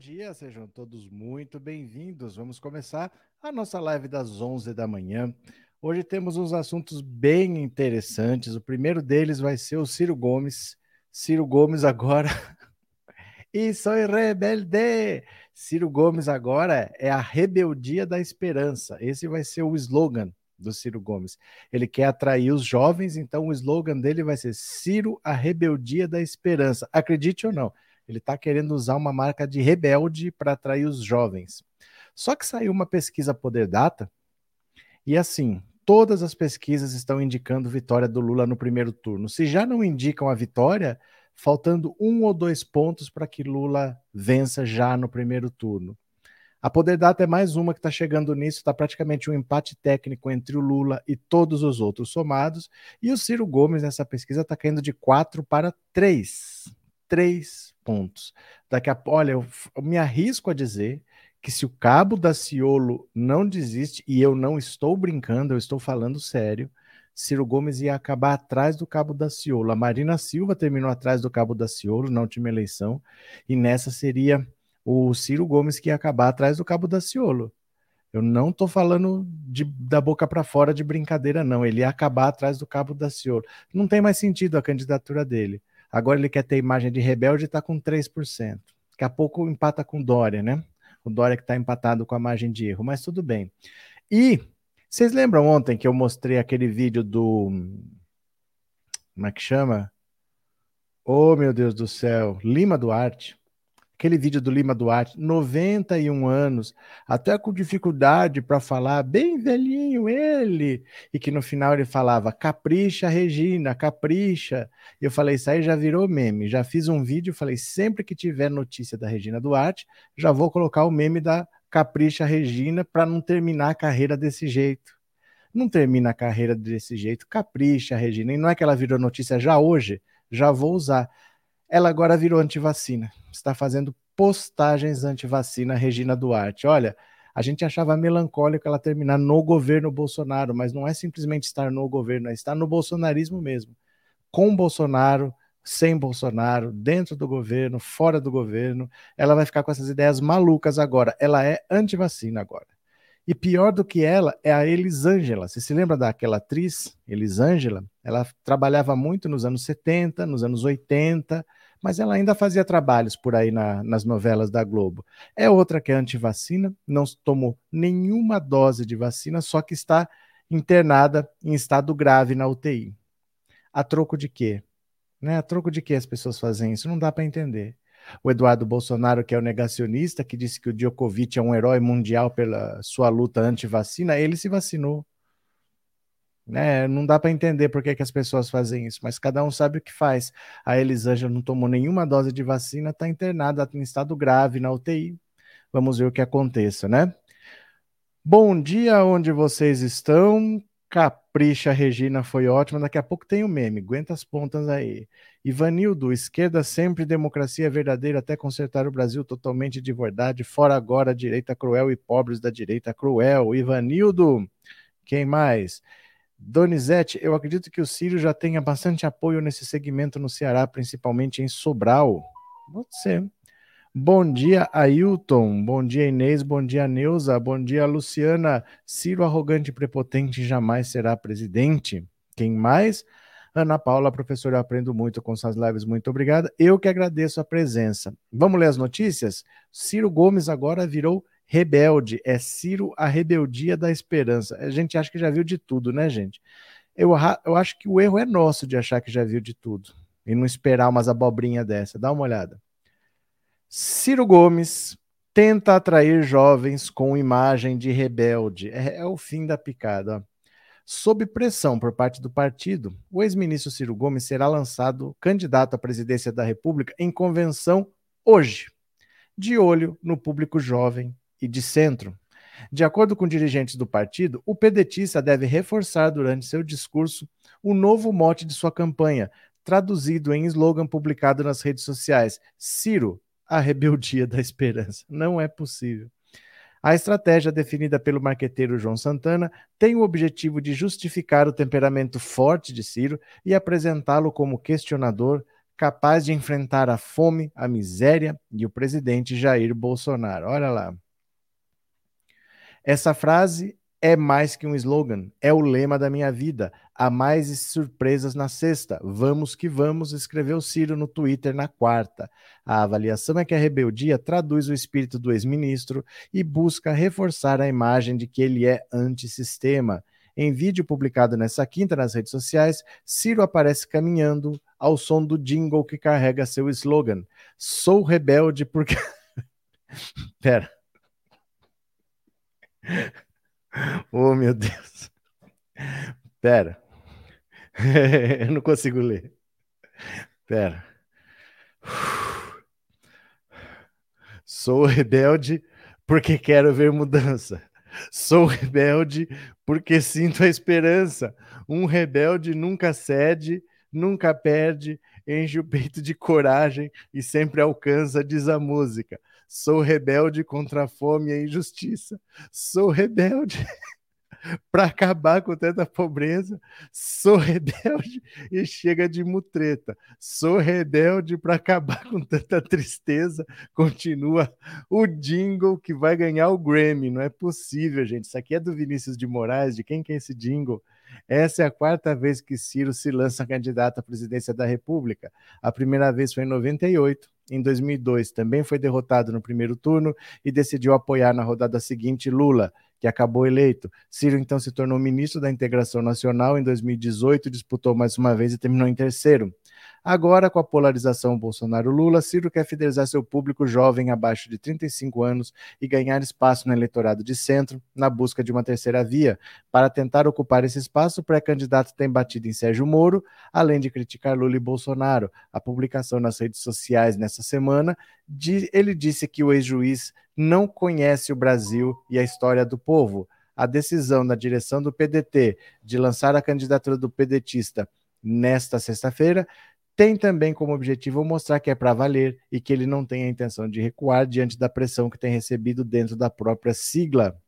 Dia, sejam todos muito bem-vindos. Vamos começar a nossa live das 11 da manhã. Hoje temos uns assuntos bem interessantes. O primeiro deles vai ser o Ciro Gomes. Ciro Gomes agora. e sou rebelde! Ciro Gomes agora é a rebeldia da esperança. Esse vai ser o slogan do Ciro Gomes. Ele quer atrair os jovens, então o slogan dele vai ser Ciro, a rebeldia da esperança. Acredite ou não, ele está querendo usar uma marca de rebelde para atrair os jovens. Só que saiu uma pesquisa Poder Data e assim, todas as pesquisas estão indicando vitória do Lula no primeiro turno. Se já não indicam a vitória, faltando um ou dois pontos para que Lula vença já no primeiro turno. A Poder Data é mais uma que está chegando nisso, está praticamente um empate técnico entre o Lula e todos os outros somados, e o Ciro Gomes nessa pesquisa está caindo de 4 para 3. 3 pontos. Daqui a olha, eu, eu me arrisco a dizer que se o Cabo da Ciolo não desiste, e eu não estou brincando, eu estou falando sério, Ciro Gomes ia acabar atrás do Cabo da Ciolo. A Marina Silva terminou atrás do Cabo da Ciolo na última eleição, e nessa seria o Ciro Gomes que ia acabar atrás do Cabo da Ciolo. Eu não estou falando de, da boca para fora de brincadeira, não. Ele ia acabar atrás do Cabo da Ciolo. Não tem mais sentido a candidatura dele. Agora ele quer ter imagem de rebelde e está com 3%. Daqui a pouco empata com Dória, né? O Dória que está empatado com a margem de erro, mas tudo bem. E vocês lembram ontem que eu mostrei aquele vídeo do. Como é que chama? Oh, meu Deus do céu! Lima Duarte aquele vídeo do Lima Duarte, 91 anos, até com dificuldade para falar, bem velhinho ele, e que no final ele falava, capricha, Regina, capricha. Eu falei, isso aí já virou meme. Já fiz um vídeo, falei, sempre que tiver notícia da Regina Duarte, já vou colocar o meme da capricha, Regina, para não terminar a carreira desse jeito. Não termina a carreira desse jeito, capricha, Regina. E não é que ela virou notícia já hoje, já vou usar. Ela agora virou antivacina. Está fazendo postagens antivacina, Regina Duarte. Olha, a gente achava melancólico ela terminar no governo Bolsonaro, mas não é simplesmente estar no governo, é estar no bolsonarismo mesmo. Com Bolsonaro, sem Bolsonaro, dentro do governo, fora do governo. Ela vai ficar com essas ideias malucas agora. Ela é antivacina agora. E pior do que ela é a Elisângela. Você se lembra daquela atriz, Elisângela? Ela trabalhava muito nos anos 70, nos anos 80, mas ela ainda fazia trabalhos por aí na, nas novelas da Globo. É outra que é antivacina, não tomou nenhuma dose de vacina, só que está internada em estado grave na UTI. A troco de quê? Né? A troco de que as pessoas fazem isso? Não dá para entender. O Eduardo Bolsonaro, que é o negacionista, que disse que o Djokovic é um herói mundial pela sua luta anti-vacina, ele se vacinou. Né? Não dá para entender por que, que as pessoas fazem isso, mas cada um sabe o que faz. A Elisângela não tomou nenhuma dose de vacina, está internada em estado grave na UTI. Vamos ver o que aconteça, né? Bom dia onde vocês estão. Capricha, Regina, foi ótima. Daqui a pouco tem o um meme, aguenta as pontas aí. Ivanildo, esquerda sempre, democracia verdadeira até consertar o Brasil totalmente de verdade. Fora agora, direita cruel e pobres da direita cruel. Ivanildo, quem mais? Donizete, eu acredito que o Círio já tenha bastante apoio nesse segmento no Ceará, principalmente em Sobral. Pode ser. Bom dia, Ailton. Bom dia, Inês. Bom dia, Neuza. Bom dia, Luciana. Ciro arrogante e prepotente jamais será presidente. Quem mais? Ana Paula, professora, eu aprendo muito com suas lives. Muito obrigada. Eu que agradeço a presença. Vamos ler as notícias? Ciro Gomes agora virou rebelde, é Ciro a rebeldia da esperança. A gente acha que já viu de tudo, né, gente? Eu, eu acho que o erro é nosso de achar que já viu de tudo e não esperar umas abobrinhas dessa. Dá uma olhada. Ciro Gomes tenta atrair jovens com imagem de rebelde. É, é o fim da picada. Sob pressão por parte do partido, o ex-ministro Ciro Gomes será lançado candidato à presidência da República em convenção hoje, de olho no público jovem e de centro. De acordo com dirigentes do partido, o pedetista deve reforçar durante seu discurso o novo mote de sua campanha, traduzido em slogan publicado nas redes sociais: Ciro, a rebeldia da esperança. Não é possível. A estratégia definida pelo marqueteiro João Santana tem o objetivo de justificar o temperamento forte de Ciro e apresentá-lo como questionador, capaz de enfrentar a fome, a miséria e o presidente Jair Bolsonaro. Olha lá. Essa frase é mais que um slogan, é o lema da minha vida. Há mais surpresas na sexta. Vamos que vamos, escreveu Ciro no Twitter na quarta. A avaliação é que a rebeldia traduz o espírito do ex-ministro e busca reforçar a imagem de que ele é antissistema. Em vídeo publicado nessa quinta nas redes sociais, Ciro aparece caminhando ao som do jingle que carrega seu slogan: Sou rebelde porque. Pera. Oh, meu Deus. Pera. Eu não consigo ler. Pera. Sou rebelde porque quero ver mudança. Sou rebelde porque sinto a esperança. Um rebelde nunca cede, nunca perde, enche o peito de coragem e sempre alcança, diz a música. Sou rebelde contra a fome e a injustiça. Sou rebelde para acabar com tanta pobreza. Sou rebelde e chega de mutreta. Sou rebelde para acabar com tanta tristeza. Continua o jingle que vai ganhar o Grammy. Não é possível, gente. Isso aqui é do Vinícius de Moraes. De quem que é esse jingle? Essa é a quarta vez que Ciro se lança candidato à presidência da República. A primeira vez foi em 98 em 2002 também foi derrotado no primeiro turno e decidiu apoiar na rodada seguinte Lula, que acabou eleito. Ciro então se tornou ministro da Integração Nacional em 2018, disputou mais uma vez e terminou em terceiro. Agora, com a polarização Bolsonaro-Lula, Ciro quer fidelizar seu público jovem abaixo de 35 anos e ganhar espaço no eleitorado de centro, na busca de uma terceira via. Para tentar ocupar esse espaço, o pré-candidato tem batido em Sérgio Moro, além de criticar Lula e Bolsonaro. A publicação nas redes sociais nessa semana, ele disse que o ex-juiz não conhece o Brasil e a história do povo. A decisão da direção do PDT de lançar a candidatura do pedetista nesta sexta-feira tem também como objetivo mostrar que é para valer e que ele não tem a intenção de recuar diante da pressão que tem recebido dentro da própria sigla.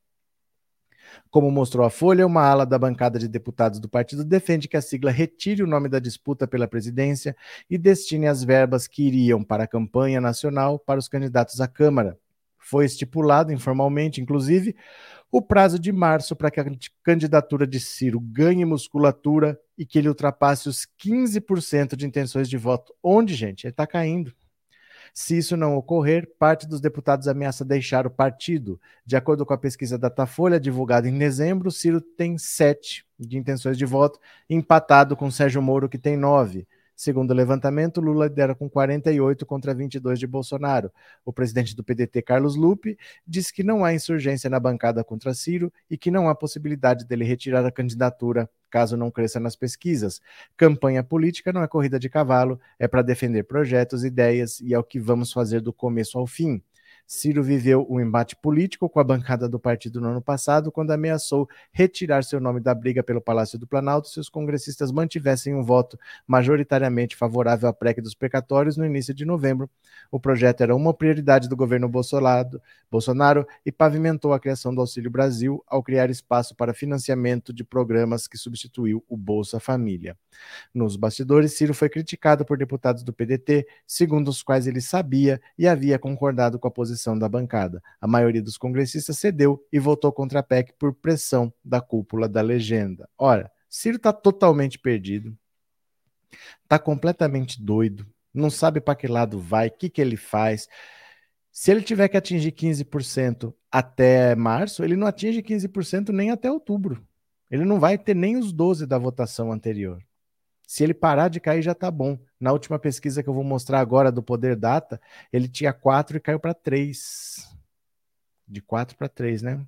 Como mostrou a Folha, uma ala da bancada de deputados do partido defende que a sigla retire o nome da disputa pela presidência e destine as verbas que iriam para a campanha nacional para os candidatos à Câmara. Foi estipulado informalmente, inclusive, o prazo de março para que a candidatura de Ciro ganhe musculatura e que ele ultrapasse os 15% de intenções de voto. Onde, gente? Ele está caindo. Se isso não ocorrer, parte dos deputados ameaça deixar o partido. De acordo com a pesquisa Datafolha, divulgada em dezembro, Ciro tem sete de intenções de voto, empatado com Sérgio Moro, que tem nove. Segundo o levantamento, Lula lidera com 48 contra 22 de Bolsonaro. O presidente do PDT, Carlos Lupe, diz que não há insurgência na bancada contra Ciro e que não há possibilidade dele retirar a candidatura caso não cresça nas pesquisas. Campanha política não é corrida de cavalo, é para defender projetos, ideias e é o que vamos fazer do começo ao fim. Ciro viveu um embate político com a bancada do partido no ano passado, quando ameaçou retirar seu nome da briga pelo Palácio do Planalto se os congressistas mantivessem um voto majoritariamente favorável à PREC dos precatórios no início de novembro. O projeto era uma prioridade do governo Bolsonaro, e pavimentou a criação do Auxílio Brasil ao criar espaço para financiamento de programas que substituiu o Bolsa Família. Nos bastidores, Ciro foi criticado por deputados do PDT, segundo os quais ele sabia e havia concordado com a posição da bancada. A maioria dos congressistas cedeu e votou contra a PEC por pressão da cúpula da legenda. Ora, Ciro está totalmente perdido, está completamente doido, não sabe para que lado vai, o que, que ele faz. Se ele tiver que atingir 15% até março, ele não atinge 15% nem até outubro. Ele não vai ter nem os 12 da votação anterior. Se ele parar de cair, já está bom. Na última pesquisa que eu vou mostrar agora do Poder Data, ele tinha 4 e caiu para 3. De 4 para 3, né?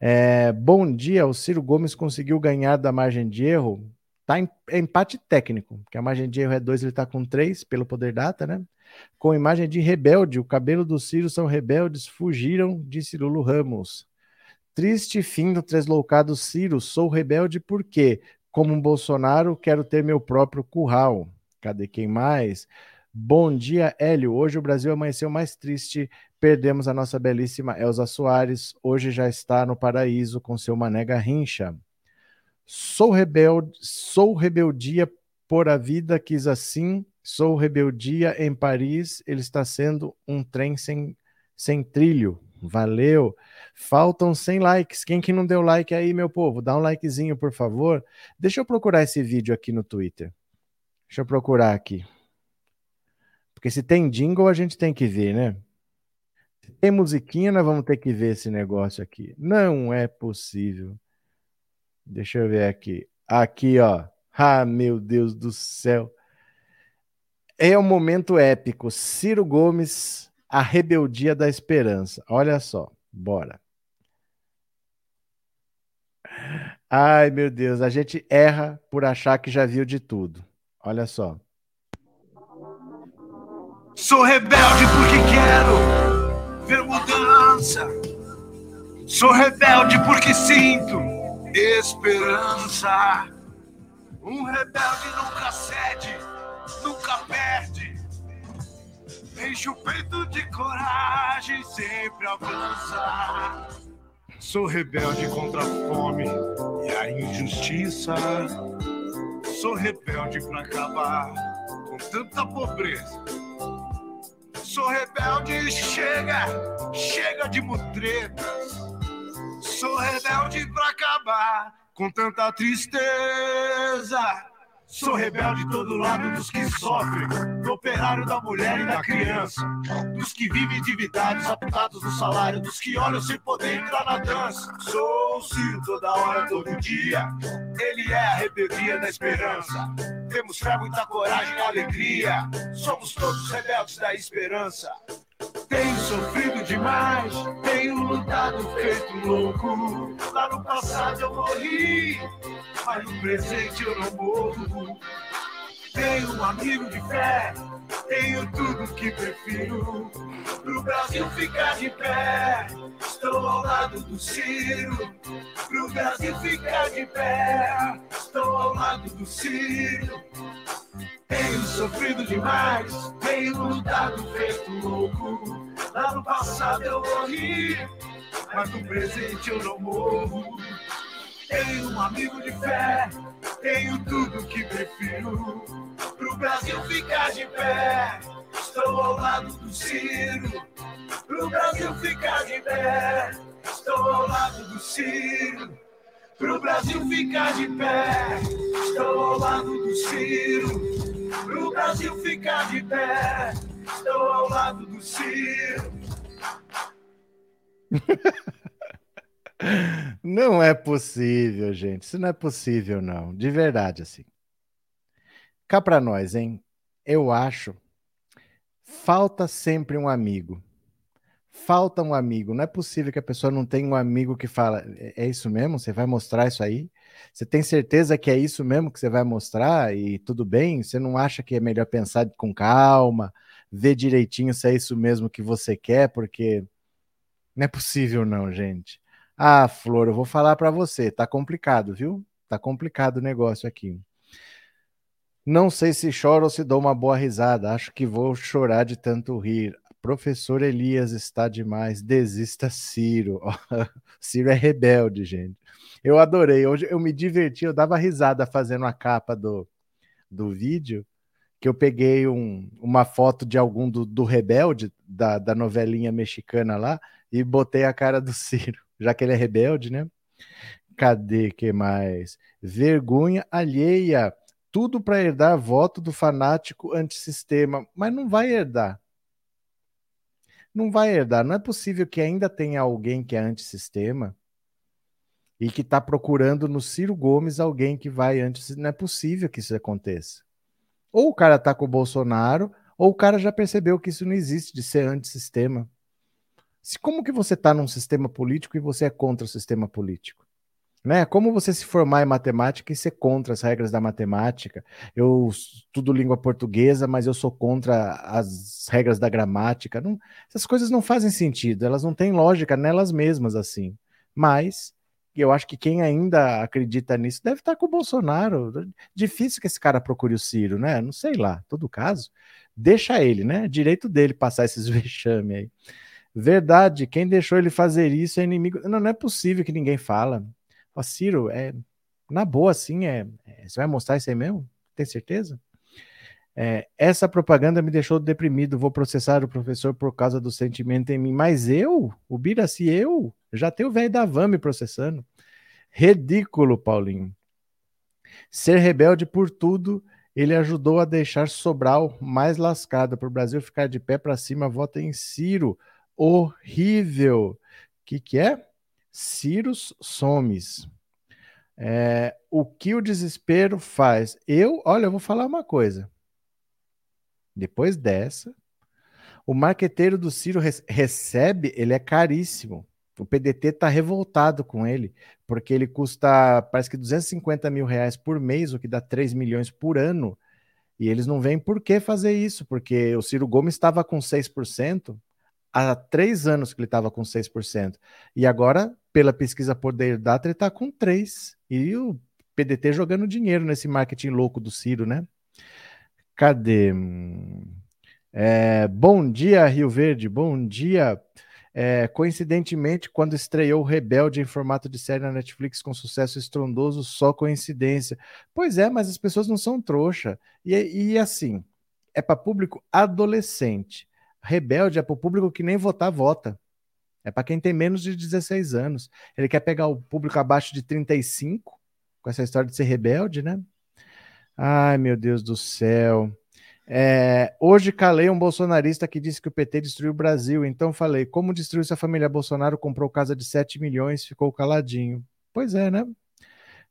É, bom dia, o Ciro Gomes conseguiu ganhar da margem de erro. Tá em é empate técnico, porque a margem de erro é 2, ele está com 3 pelo Poder Data, né? Com imagem de rebelde, o cabelo do Ciro são rebeldes, fugiram, disse Lulu Ramos. Triste fim do tresloucado Ciro, sou rebelde por quê? Como um Bolsonaro, quero ter meu próprio curral. Cadê quem mais? Bom dia, Hélio. Hoje o Brasil amanheceu mais triste. Perdemos a nossa belíssima Elza Soares. Hoje já está no paraíso com seu Mané Garrincha. Sou rebelde, sou rebeldia por a vida, quis assim. Sou Rebeldia em Paris, ele está sendo um trem sem, sem trilho. Valeu. Faltam 100 likes. Quem que não deu like aí, meu povo? Dá um likezinho, por favor. Deixa eu procurar esse vídeo aqui no Twitter. Deixa eu procurar aqui. Porque se tem jingle, a gente tem que ver, né? Se tem musiquinha, nós vamos ter que ver esse negócio aqui. Não é possível. Deixa eu ver aqui. Aqui, ó. Ah, meu Deus do céu. É um momento épico. Ciro Gomes, a rebeldia da esperança. Olha só. Bora. Ai, meu Deus, a gente erra por achar que já viu de tudo. Olha só. Sou rebelde porque quero ver mudança. Sou rebelde porque sinto esperança. Um rebelde nunca cede, nunca perde. Enche o peito de coragem, sempre avança. Sou rebelde contra a fome e a injustiça. Sou rebelde para acabar com tanta pobreza. Sou rebelde, chega, chega de mutretas. Sou rebelde pra acabar com tanta tristeza. Sou rebelde todo lado dos que sofrem, do operário, da mulher e da criança, dos que vivem endividados, apontados no salário, dos que olham sem poder entrar na dança. Sou o Ciro toda hora, todo dia. Ele é a rebeldia da esperança. Temos fé, muita coragem e alegria. Somos todos rebeldes da esperança. Tenho sofrido demais, tenho lutado feito louco. Lá no passado eu morri, mas no presente eu não morro. Tenho um amigo de fé, tenho tudo que prefiro. Pro Brasil ficar de pé, estou ao lado do Ciro. Pro Brasil ficar de pé, estou ao lado do Ciro. Tenho sofrido demais, tenho lutado feito louco. Lá no passado eu morri, mas no presente eu não morro. Tenho um amigo de fé, tenho tudo que prefiro. Pro Brasil ficar de pé, estou ao lado do Ciro. Pro Brasil ficar de pé, estou ao lado do Ciro. Pro Brasil ficar de pé, estou ao lado do Ciro pro Brasil ficar de pé. Estou ao lado do Ciro. Não é possível, gente. Isso não é possível, não. De verdade, assim. Cá para nós, hein? Eu acho. Falta sempre um amigo. Falta um amigo. Não é possível que a pessoa não tenha um amigo que fala: é, é isso mesmo? Você vai mostrar isso aí? Você tem certeza que é isso mesmo que você vai mostrar e tudo bem? Você não acha que é melhor pensar com calma, ver direitinho se é isso mesmo que você quer? Porque não é possível, não, gente. Ah, Flor, eu vou falar para você, tá complicado, viu? Tá complicado o negócio aqui. Não sei se choro ou se dou uma boa risada. Acho que vou chorar de tanto rir. Professor Elias está demais. Desista, Ciro. Ciro é rebelde, gente. Eu adorei. Hoje eu me diverti, eu dava risada fazendo a capa do, do vídeo, que eu peguei um, uma foto de algum do, do rebelde, da, da novelinha mexicana lá, e botei a cara do Ciro, já que ele é rebelde, né? Cadê que mais? Vergonha alheia. Tudo para herdar voto do fanático antissistema, mas não vai herdar. Não vai herdar. Não é possível que ainda tenha alguém que é antissistema e que está procurando no Ciro Gomes alguém que vai antes. Não é possível que isso aconteça. Ou o cara está com o Bolsonaro, ou o cara já percebeu que isso não existe de ser antissistema. Se, como que você está num sistema político e você é contra o sistema político? Né? Como você se formar em matemática e ser contra as regras da matemática? Eu estudo língua portuguesa, mas eu sou contra as regras da gramática. Não, essas coisas não fazem sentido, elas não têm lógica nelas mesmas assim. Mas eu acho que quem ainda acredita nisso deve estar com o Bolsonaro. Difícil que esse cara procure o Ciro, né? Não sei lá, todo caso. Deixa ele, né? Direito dele passar esses vexame aí. Verdade, quem deixou ele fazer isso é inimigo. Não, não é possível que ninguém fala. Ó, Ciro, é na boa, assim, é, é, Você vai mostrar isso aí mesmo? Tem certeza? É, essa propaganda me deixou deprimido. Vou processar o professor por causa do sentimento em mim. Mas eu, o Biraci, eu, já tenho o velho da van me processando. Ridículo, Paulinho. Ser rebelde por tudo, ele ajudou a deixar Sobral mais lascado. Para o Brasil ficar de pé para cima, vota em Ciro. Horrível. Que, que é? Ciros Somes. É, o que o desespero faz? Eu, olha, eu vou falar uma coisa. Depois dessa, o marqueteiro do Ciro recebe, ele é caríssimo. O PDT está revoltado com ele, porque ele custa, parece que 250 mil reais por mês, o que dá 3 milhões por ano. E eles não veem por que fazer isso, porque o Ciro Gomes estava com 6%, há três anos que ele estava com 6%. E agora, pela pesquisa Poder Data, ele está com 3%. E o PDT jogando dinheiro nesse marketing louco do Ciro, né? Cadê? É, bom dia, Rio Verde. Bom dia. É, coincidentemente, quando estreou Rebelde em formato de série na Netflix com sucesso estrondoso, só coincidência. Pois é, mas as pessoas não são trouxa. E, e assim, é para público adolescente. Rebelde é para o público que nem votar, vota. É para quem tem menos de 16 anos. Ele quer pegar o público abaixo de 35, com essa história de ser rebelde, né? Ai, meu Deus do céu. É, hoje calei um bolsonarista que disse que o PT destruiu o Brasil. Então falei, como destruiu se a família Bolsonaro comprou casa de 7 milhões, ficou caladinho. Pois é, né?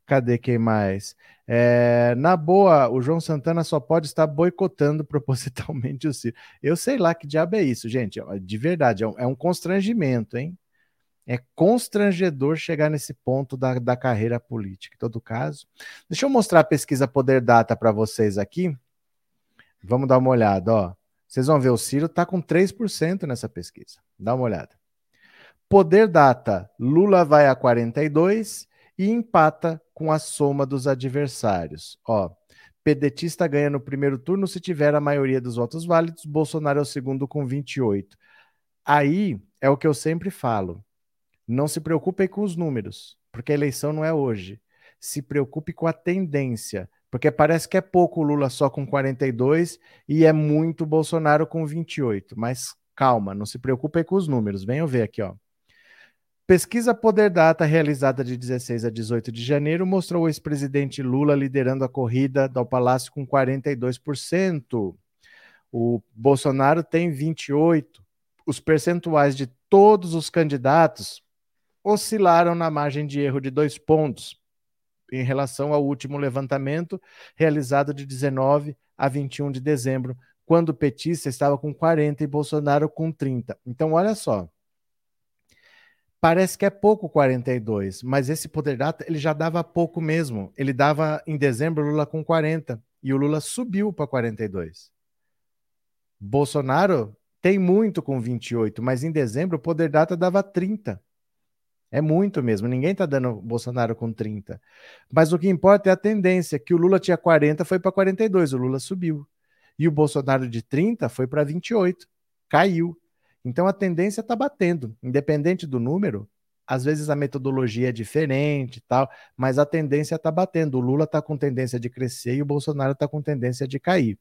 Cadê quem mais? É, na boa, o João Santana só pode estar boicotando propositalmente o Ciro. Eu sei lá que diabo é isso, gente. De verdade, é um, é um constrangimento, hein? É constrangedor chegar nesse ponto da, da carreira política, em todo caso. Deixa eu mostrar a pesquisa Poder Data para vocês aqui. Vamos dar uma olhada, ó. Vocês vão ver, o Ciro está com 3% nessa pesquisa. Dá uma olhada. Poder Data, Lula vai a 42 e empata com a soma dos adversários. Ó, pedetista ganha no primeiro turno se tiver a maioria dos votos válidos, Bolsonaro é o segundo com 28. Aí é o que eu sempre falo. Não se preocupem com os números, porque a eleição não é hoje. Se preocupe com a tendência, porque parece que é pouco Lula só com 42 e é muito Bolsonaro com 28. Mas calma, não se preocupem com os números. Venham ver aqui, ó. Pesquisa Poder Data, realizada de 16 a 18 de janeiro, mostrou o ex-presidente Lula liderando a corrida ao Palácio com 42%. O Bolsonaro tem 28%. Os percentuais de todos os candidatos oscilaram na margem de erro de dois pontos em relação ao último levantamento realizado de 19 a 21 de dezembro, quando o petista estava com 40 e Bolsonaro com 30. Então, olha só. Parece que é pouco 42, mas esse poder data ele já dava pouco mesmo. Ele dava em dezembro Lula com 40 e o Lula subiu para 42. Bolsonaro tem muito com 28, mas em dezembro o poder data dava 30. É muito mesmo. Ninguém está dando Bolsonaro com 30. Mas o que importa é a tendência, que o Lula tinha 40, foi para 42, o Lula subiu. E o Bolsonaro de 30 foi para 28, caiu. Então a tendência está batendo, independente do número. Às vezes a metodologia é diferente tal, mas a tendência está batendo. O Lula está com tendência de crescer e o Bolsonaro está com tendência de cair,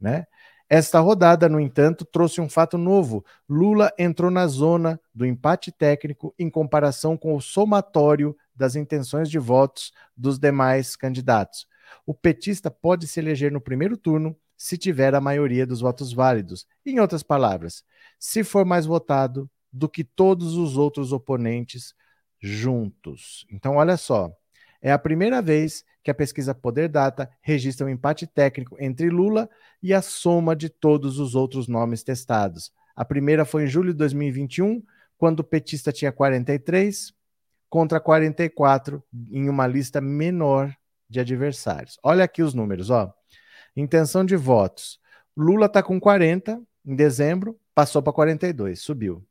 né? Esta rodada, no entanto, trouxe um fato novo. Lula entrou na zona do empate técnico em comparação com o somatório das intenções de votos dos demais candidatos. O petista pode se eleger no primeiro turno se tiver a maioria dos votos válidos. Em outras palavras, se for mais votado do que todos os outros oponentes juntos. Então, olha só. É a primeira vez que a pesquisa Poder Data registra um empate técnico entre Lula e a soma de todos os outros nomes testados. A primeira foi em julho de 2021, quando o petista tinha 43 contra 44 em uma lista menor de adversários. Olha aqui os números, ó. Intenção de votos. Lula está com 40 em dezembro, passou para 42, subiu.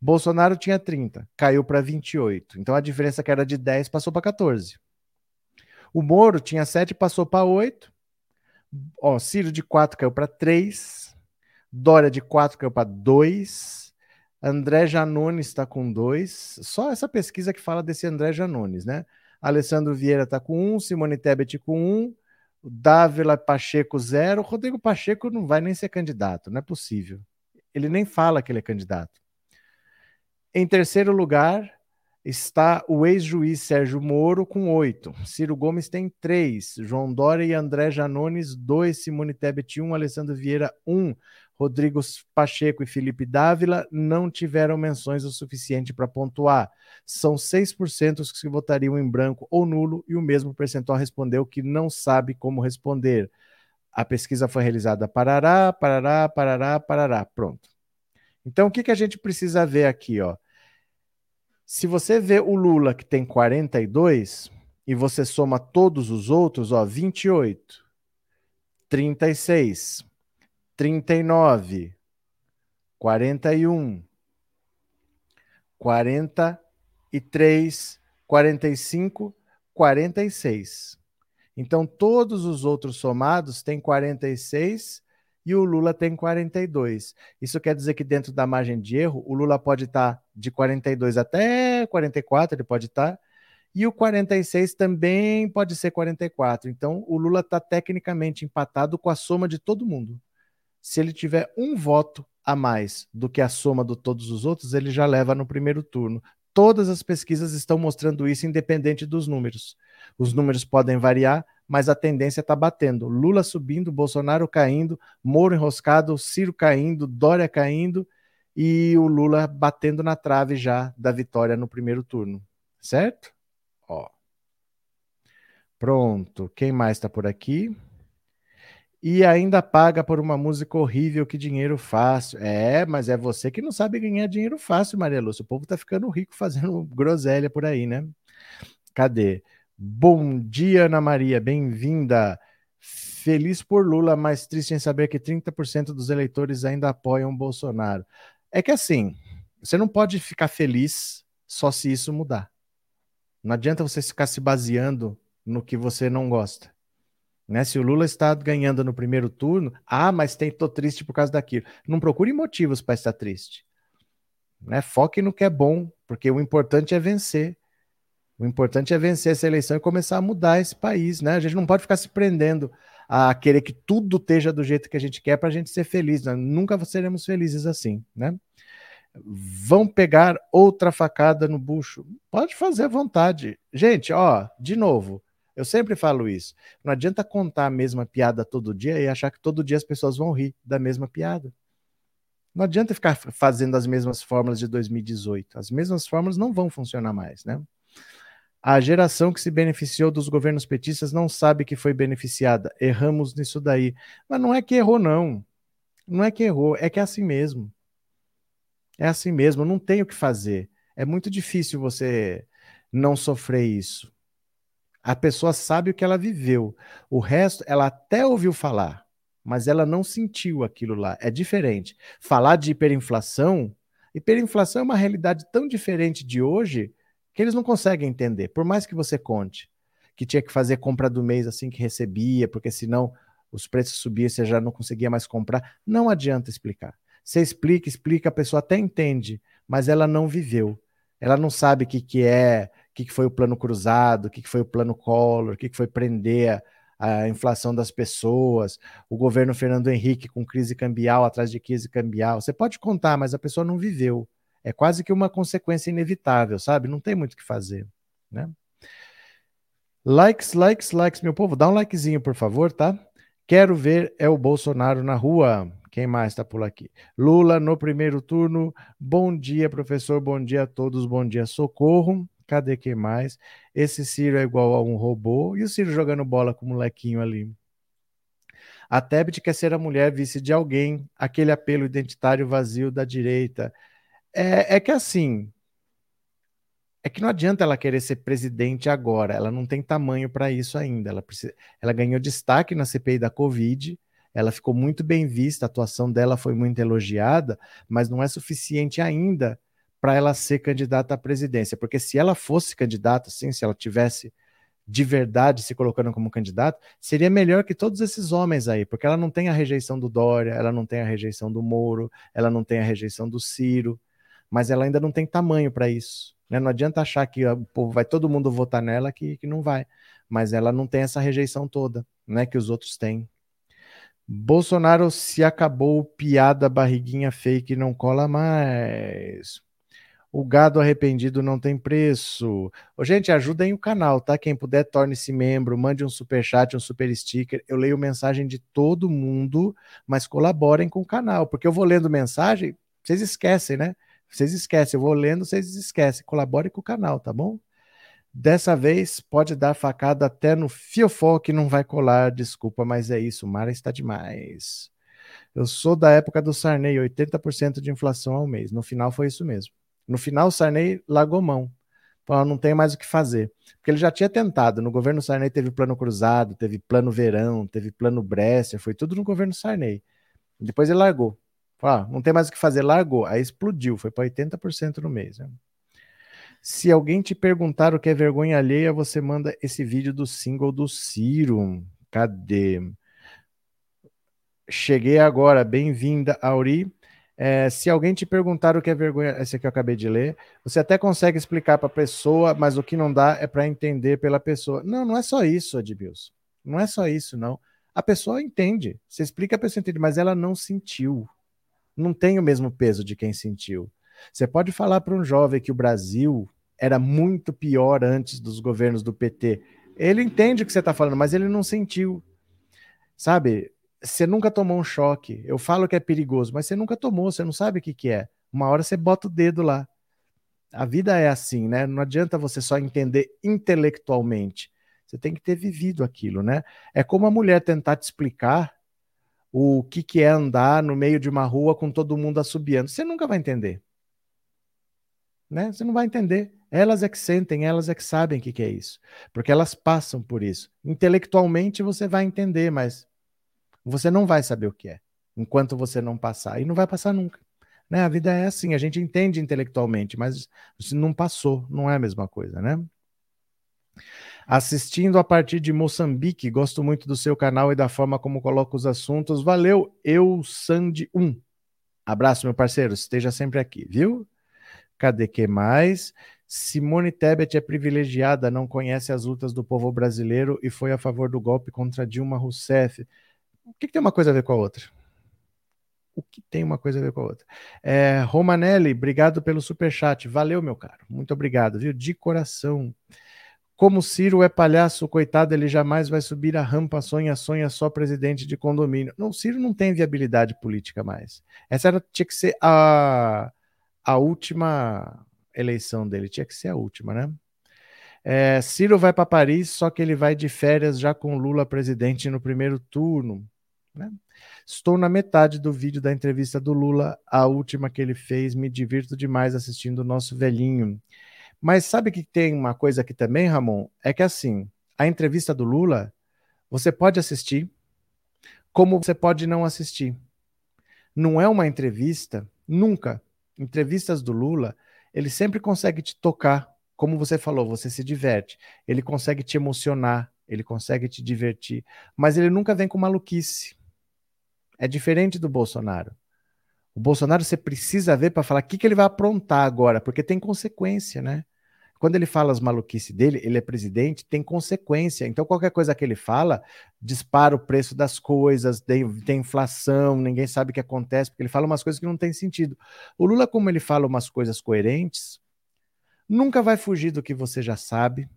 Bolsonaro tinha 30, caiu para 28. Então a diferença que era de 10 passou para 14. O Moro tinha 7, passou para 8. Ó, Ciro de 4 caiu para 3. Dória de 4 caiu para 2. André Janones está com 2. Só essa pesquisa que fala desse André Janones, né? Alessandro Vieira está com 1, um, Simone Tebet com 1, um, Dávila Pacheco, zero. O Rodrigo Pacheco não vai nem ser candidato, não é possível. Ele nem fala que ele é candidato. Em terceiro lugar está o ex-juiz Sérgio Moro com oito. Ciro Gomes tem três. João Dória e André Janones, dois. Simone Tebet, um. Alessandro Vieira, um. Rodrigo Pacheco e Felipe Dávila não tiveram menções o suficiente para pontuar. São 6% os que votariam em branco ou nulo e o mesmo percentual respondeu que não sabe como responder. A pesquisa foi realizada parará, parará, parará, parará. Pronto. Então, o que, que a gente precisa ver aqui? Ó? Se você vê o Lula que tem 42 e você soma todos os outros, ó, 28, 36, 39, 41, 43, 45, 46. Então, todos os outros somados têm 46 e o Lula tem 42. Isso quer dizer que dentro da margem de erro, o Lula pode estar de 42 até 44, ele pode estar, e o 46 também pode ser 44. Então, o Lula está tecnicamente empatado com a soma de todo mundo se ele tiver um voto a mais do que a soma de todos os outros, ele já leva no primeiro turno. Todas as pesquisas estão mostrando isso, independente dos números. Os números podem variar, mas a tendência está batendo. Lula subindo, Bolsonaro caindo, Moro enroscado, Ciro caindo, Dória caindo e o Lula batendo na trave já da vitória no primeiro turno. Certo? Ó. Pronto. Quem mais está por aqui? e ainda paga por uma música horrível, que dinheiro fácil. É, mas é você que não sabe ganhar dinheiro fácil, Maria Lúcia. O povo tá ficando rico fazendo groselha por aí, né? Cadê? Bom dia, Ana Maria, bem-vinda. Feliz por Lula, mas triste em saber que 30% dos eleitores ainda apoiam Bolsonaro. É que assim, você não pode ficar feliz só se isso mudar. Não adianta você ficar se baseando no que você não gosta. Né? Se o Lula está ganhando no primeiro turno, ah, mas tem, tô triste por causa daquilo. Não procure motivos para estar triste. Né? Foque no que é bom, porque o importante é vencer. O importante é vencer essa eleição e começar a mudar esse país. Né? A gente não pode ficar se prendendo a querer que tudo esteja do jeito que a gente quer para a gente ser feliz. Né? Nunca seremos felizes assim. Né? Vão pegar outra facada no bucho. Pode fazer à vontade. Gente, ó, de novo, eu sempre falo isso. Não adianta contar a mesma piada todo dia e achar que todo dia as pessoas vão rir da mesma piada. Não adianta ficar fazendo as mesmas fórmulas de 2018. As mesmas fórmulas não vão funcionar mais, né? A geração que se beneficiou dos governos petistas não sabe que foi beneficiada. Erramos nisso daí. Mas não é que errou, não. Não é que errou, é que é assim mesmo. É assim mesmo, não tem o que fazer. É muito difícil você não sofrer isso. A pessoa sabe o que ela viveu. O resto, ela até ouviu falar, mas ela não sentiu aquilo lá. É diferente. Falar de hiperinflação, hiperinflação é uma realidade tão diferente de hoje que eles não conseguem entender, por mais que você conte que tinha que fazer compra do mês assim que recebia, porque senão os preços subiam e você já não conseguia mais comprar. Não adianta explicar. Você explica, explica, a pessoa até entende, mas ela não viveu. Ela não sabe o que, que é que, que foi o plano cruzado, o que, que foi o plano Collor, o que, que foi prender a, a inflação das pessoas, o governo Fernando Henrique com crise cambial atrás de crise cambial. Você pode contar, mas a pessoa não viveu. É quase que uma consequência inevitável, sabe? Não tem muito o que fazer, né? Likes, likes, likes, meu povo, dá um likezinho, por favor, tá? Quero ver é o Bolsonaro na rua. Quem mais está por aqui? Lula no primeiro turno. Bom dia, professor. Bom dia a todos. Bom dia, socorro. Cadê quem mais? Esse Ciro é igual a um robô. E o Ciro jogando bola com o molequinho ali. A Tebet quer ser a mulher vice de alguém, aquele apelo identitário vazio da direita. É, é que assim, é que não adianta ela querer ser presidente agora, ela não tem tamanho para isso ainda. Ela, precisa, ela ganhou destaque na CPI da Covid, ela ficou muito bem vista, a atuação dela foi muito elogiada, mas não é suficiente ainda para ela ser candidata à presidência. Porque se ela fosse candidata, sim, se ela tivesse de verdade se colocando como candidata, seria melhor que todos esses homens aí, porque ela não tem a rejeição do Dória, ela não tem a rejeição do Moro, ela não tem a rejeição do Ciro, mas ela ainda não tem tamanho para isso. Né? Não adianta achar que o povo vai todo mundo votar nela que, que não vai. mas ela não tem essa rejeição toda, né, que os outros têm. Bolsonaro se acabou, piada, barriguinha fake não cola mais. O gado arrependido não tem preço. Ô, gente, ajudem o canal, tá? Quem puder, torne-se membro, mande um super chat, um super sticker. Eu leio mensagem de todo mundo, mas colaborem com o canal, porque eu vou lendo mensagem, vocês esquecem, né? Vocês esquecem, eu vou lendo, vocês esquecem. Colabore com o canal, tá bom? Dessa vez pode dar facada até no fiofó que não vai colar, desculpa, mas é isso, Mara está demais. Eu sou da época do Sarney, 80% de inflação ao mês. No final foi isso mesmo. No final, o Sarney largou mão. Falou, não tem mais o que fazer. Porque ele já tinha tentado. No governo Sarney teve plano cruzado, teve plano verão, teve plano Bresser, foi tudo no governo Sarney. Depois ele largou. Ah, não tem mais o que fazer, largou. Aí explodiu, foi para 80% no mês. Né? Se alguém te perguntar o que é vergonha alheia, você manda esse vídeo do single do Ciro. Cadê? Cheguei agora, bem-vinda, Auri. É, se alguém te perguntar o que é vergonha, esse aqui eu acabei de ler, você até consegue explicar para a pessoa, mas o que não dá é para entender pela pessoa. Não, não é só isso, Edmilson. Não é só isso, não. A pessoa entende. Você explica, a pessoa entende, mas ela não sentiu. Não tem o mesmo peso de quem sentiu. Você pode falar para um jovem que o Brasil era muito pior antes dos governos do PT. Ele entende o que você está falando, mas ele não sentiu. Sabe? Você nunca tomou um choque. Eu falo que é perigoso, mas você nunca tomou, você não sabe o que, que é. Uma hora você bota o dedo lá. A vida é assim, né? Não adianta você só entender intelectualmente. Você tem que ter vivido aquilo, né? É como a mulher tentar te explicar o que, que é andar no meio de uma rua com todo mundo assobiando. Você nunca vai entender né? Você não vai entender. Elas é que sentem, elas é que sabem o que, que é isso. Porque elas passam por isso. Intelectualmente você vai entender, mas você não vai saber o que é enquanto você não passar. E não vai passar nunca. Né? A vida é assim, a gente entende intelectualmente, mas não passou, não é a mesma coisa, né? Assistindo a partir de Moçambique, gosto muito do seu canal e da forma como coloca os assuntos. Valeu, eu Sandy 1. Abraço, meu parceiro, esteja sempre aqui, viu? Cadê que mais? Simone Tebet é privilegiada, não conhece as lutas do povo brasileiro e foi a favor do golpe contra Dilma Rousseff. O que, que tem uma coisa a ver com a outra? O que tem uma coisa a ver com a outra? É, Romanelli, obrigado pelo super chat. Valeu, meu caro. Muito obrigado, viu? De coração. Como Ciro é palhaço, coitado, ele jamais vai subir a rampa, sonha, sonha só presidente de condomínio. Não, Ciro não tem viabilidade política mais. Essa era, tinha que ser a a última eleição dele, tinha que ser a última, né? É, Ciro vai para Paris, só que ele vai de férias já com Lula presidente no primeiro turno. Né? Estou na metade do vídeo da entrevista do Lula, a última que ele fez. Me divirto demais assistindo o nosso velhinho. Mas sabe que tem uma coisa aqui também, Ramon? É que assim, a entrevista do Lula, você pode assistir, como você pode não assistir. Não é uma entrevista, nunca entrevistas do Lula, ele sempre consegue te tocar, como você falou, você se diverte. Ele consegue te emocionar, ele consegue te divertir, mas ele nunca vem com maluquice. É diferente do Bolsonaro. O Bolsonaro você precisa ver para falar o que, que ele vai aprontar agora, porque tem consequência, né? Quando ele fala as maluquices dele, ele é presidente, tem consequência. Então, qualquer coisa que ele fala, dispara o preço das coisas, tem, tem inflação, ninguém sabe o que acontece, porque ele fala umas coisas que não têm sentido. O Lula, como ele fala umas coisas coerentes, nunca vai fugir do que você já sabe,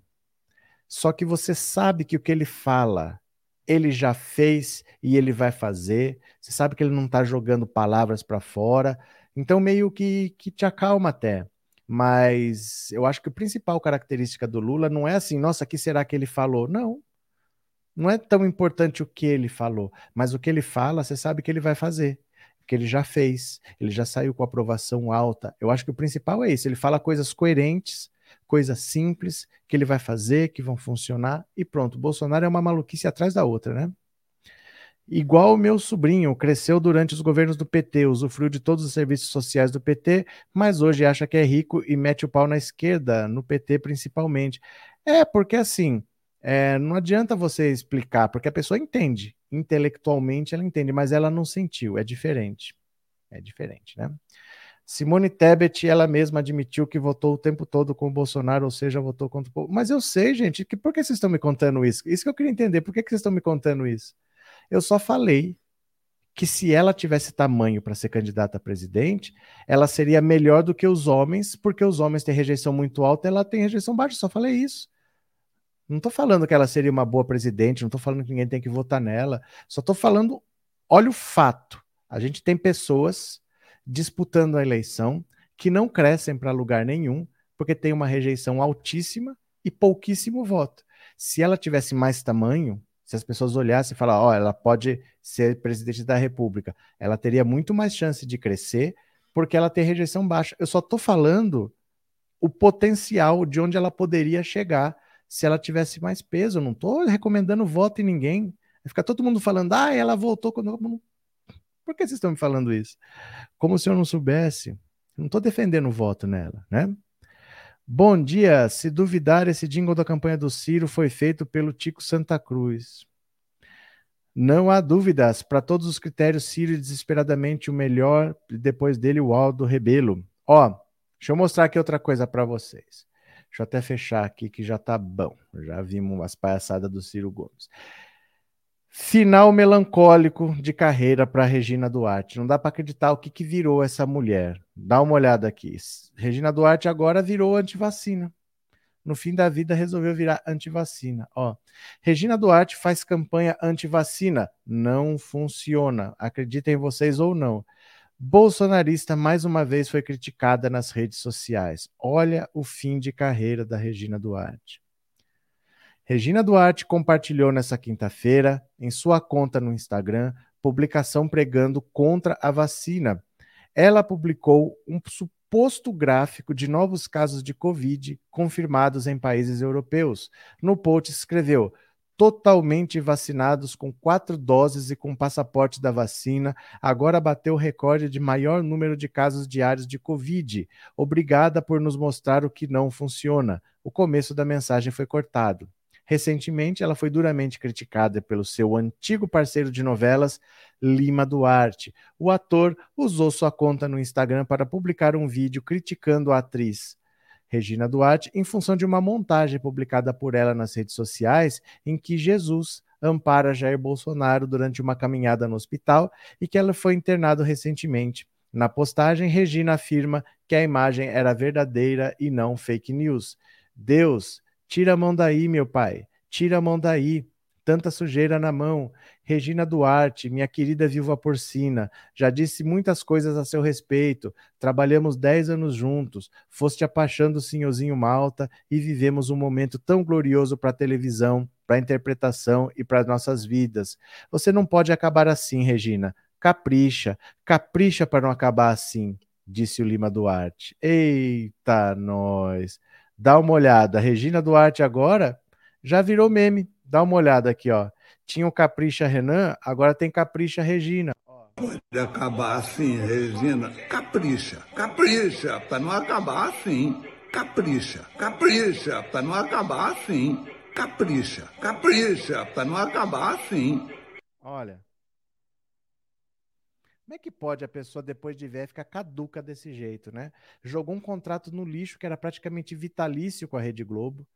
só que você sabe que o que ele fala, ele já fez e ele vai fazer. Você sabe que ele não está jogando palavras para fora. Então, meio que, que te acalma até. Mas eu acho que a principal característica do Lula não é assim, nossa, que será que ele falou? Não. Não é tão importante o que ele falou, mas o que ele fala, você sabe que ele vai fazer, que ele já fez, ele já saiu com aprovação alta. Eu acho que o principal é isso, ele fala coisas coerentes, coisas simples, que ele vai fazer, que vão funcionar, e pronto. Bolsonaro é uma maluquice atrás da outra, né? Igual o meu sobrinho, cresceu durante os governos do PT, usufruiu de todos os serviços sociais do PT, mas hoje acha que é rico e mete o pau na esquerda, no PT principalmente. É, porque assim, é, não adianta você explicar, porque a pessoa entende, intelectualmente ela entende, mas ela não sentiu, é diferente. É diferente, né? Simone Tebet, ela mesma admitiu que votou o tempo todo com o Bolsonaro, ou seja, votou contra o povo. Mas eu sei, gente, que por que vocês estão me contando isso? Isso que eu queria entender, por que, que vocês estão me contando isso? Eu só falei que se ela tivesse tamanho para ser candidata a presidente, ela seria melhor do que os homens, porque os homens têm rejeição muito alta, ela tem rejeição baixa. Só falei isso. Não estou falando que ela seria uma boa presidente, não estou falando que ninguém tem que votar nela. Só estou falando, olha o fato. A gente tem pessoas disputando a eleição que não crescem para lugar nenhum, porque tem uma rejeição altíssima e pouquíssimo voto. Se ela tivesse mais tamanho, se as pessoas olhassem e falassem, ó, oh, ela pode ser presidente da República, ela teria muito mais chance de crescer, porque ela tem rejeição baixa. Eu só estou falando o potencial de onde ela poderia chegar se ela tivesse mais peso. Eu não estou recomendando voto em ninguém. Fica todo mundo falando, ah, ela voltou quando. Por que vocês estão me falando isso? Como se eu não soubesse. Não estou defendendo o voto nela, né? Bom dia. Se duvidar, esse jingle da campanha do Ciro foi feito pelo Tico Santa Cruz. Não há dúvidas. Para todos os critérios, Ciro é desesperadamente o melhor. Depois dele, o Aldo Rebelo. Ó, deixa eu mostrar aqui outra coisa para vocês. Deixa eu até fechar aqui que já tá bom. Já vimos as palhaçadas do Ciro Gomes. Final melancólico de carreira para Regina Duarte. Não dá para acreditar o que, que virou essa mulher. Dá uma olhada aqui. Regina Duarte agora virou antivacina. No fim da vida resolveu virar antivacina. Ó, Regina Duarte faz campanha antivacina. Não funciona. Acreditem vocês ou não. Bolsonarista mais uma vez foi criticada nas redes sociais. Olha o fim de carreira da Regina Duarte. Regina Duarte compartilhou nessa quinta-feira, em sua conta no Instagram, publicação pregando contra a vacina. Ela publicou um suposto gráfico de novos casos de Covid confirmados em países europeus. No post escreveu: totalmente vacinados com quatro doses e com passaporte da vacina, agora bateu o recorde de maior número de casos diários de Covid. Obrigada por nos mostrar o que não funciona. O começo da mensagem foi cortado. Recentemente, ela foi duramente criticada pelo seu antigo parceiro de novelas, Lima Duarte. O ator usou sua conta no Instagram para publicar um vídeo criticando a atriz. Regina Duarte, em função de uma montagem publicada por ela nas redes sociais, em que Jesus ampara Jair Bolsonaro durante uma caminhada no hospital e que ela foi internado recentemente. Na postagem, Regina afirma que a imagem era verdadeira e não fake news. Deus, Tira a mão daí, meu pai. Tira a mão daí. Tanta sujeira na mão. Regina Duarte, minha querida viúva porcina, já disse muitas coisas a seu respeito. Trabalhamos dez anos juntos. Foste a paixão do senhorzinho Malta e vivemos um momento tão glorioso para a televisão, para a interpretação e para nossas vidas. Você não pode acabar assim, Regina. Capricha, capricha para não acabar assim, disse o Lima Duarte. Eita, nós! Dá uma olhada. Regina Duarte agora já virou meme. Dá uma olhada aqui, ó. Tinha o Capricha Renan, agora tem Capricha Regina. Pode acabar assim, Regina. Capricha, capricha, para não acabar assim. Capricha, capricha, para não acabar assim. Capricha, capricha, para não acabar assim. Olha, como é que pode a pessoa, depois de velha, ficar caduca desse jeito, né? Jogou um contrato no lixo que era praticamente vitalício com a Rede Globo,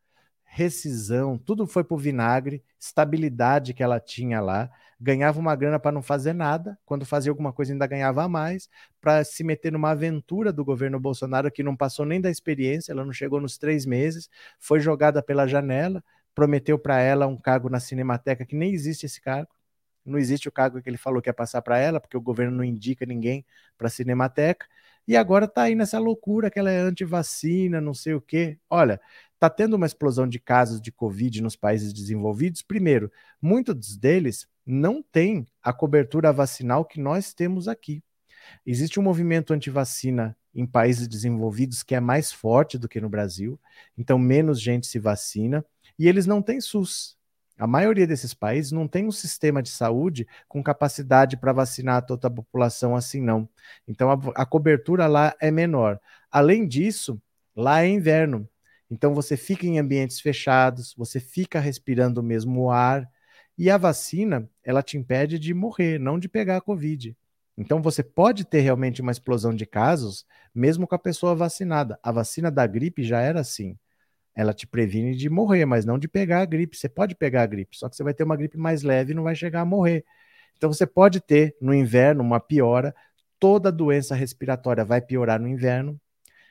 rescisão, tudo foi pro vinagre, estabilidade que ela tinha lá, ganhava uma grana para não fazer nada, quando fazia alguma coisa ainda ganhava mais, para se meter numa aventura do governo Bolsonaro que não passou nem da experiência, ela não chegou nos três meses, foi jogada pela janela, prometeu para ela um cargo na Cinemateca que nem existe esse cargo não existe o cargo que ele falou que ia passar para ela, porque o governo não indica ninguém para a Cinemateca. E agora está aí nessa loucura que ela é anti-vacina, não sei o quê. Olha, está tendo uma explosão de casos de Covid nos países desenvolvidos. Primeiro, muitos deles não têm a cobertura vacinal que nós temos aqui. Existe um movimento anti-vacina em países desenvolvidos que é mais forte do que no Brasil, então menos gente se vacina, e eles não têm SUS. A maioria desses países não tem um sistema de saúde com capacidade para vacinar toda a população assim, não. Então a, a cobertura lá é menor. Além disso, lá é inverno. Então você fica em ambientes fechados, você fica respirando o mesmo ar. E a vacina, ela te impede de morrer, não de pegar a Covid. Então você pode ter realmente uma explosão de casos, mesmo com a pessoa vacinada. A vacina da gripe já era assim. Ela te previne de morrer, mas não de pegar a gripe. Você pode pegar a gripe, só que você vai ter uma gripe mais leve e não vai chegar a morrer. Então você pode ter no inverno uma piora, toda doença respiratória vai piorar no inverno.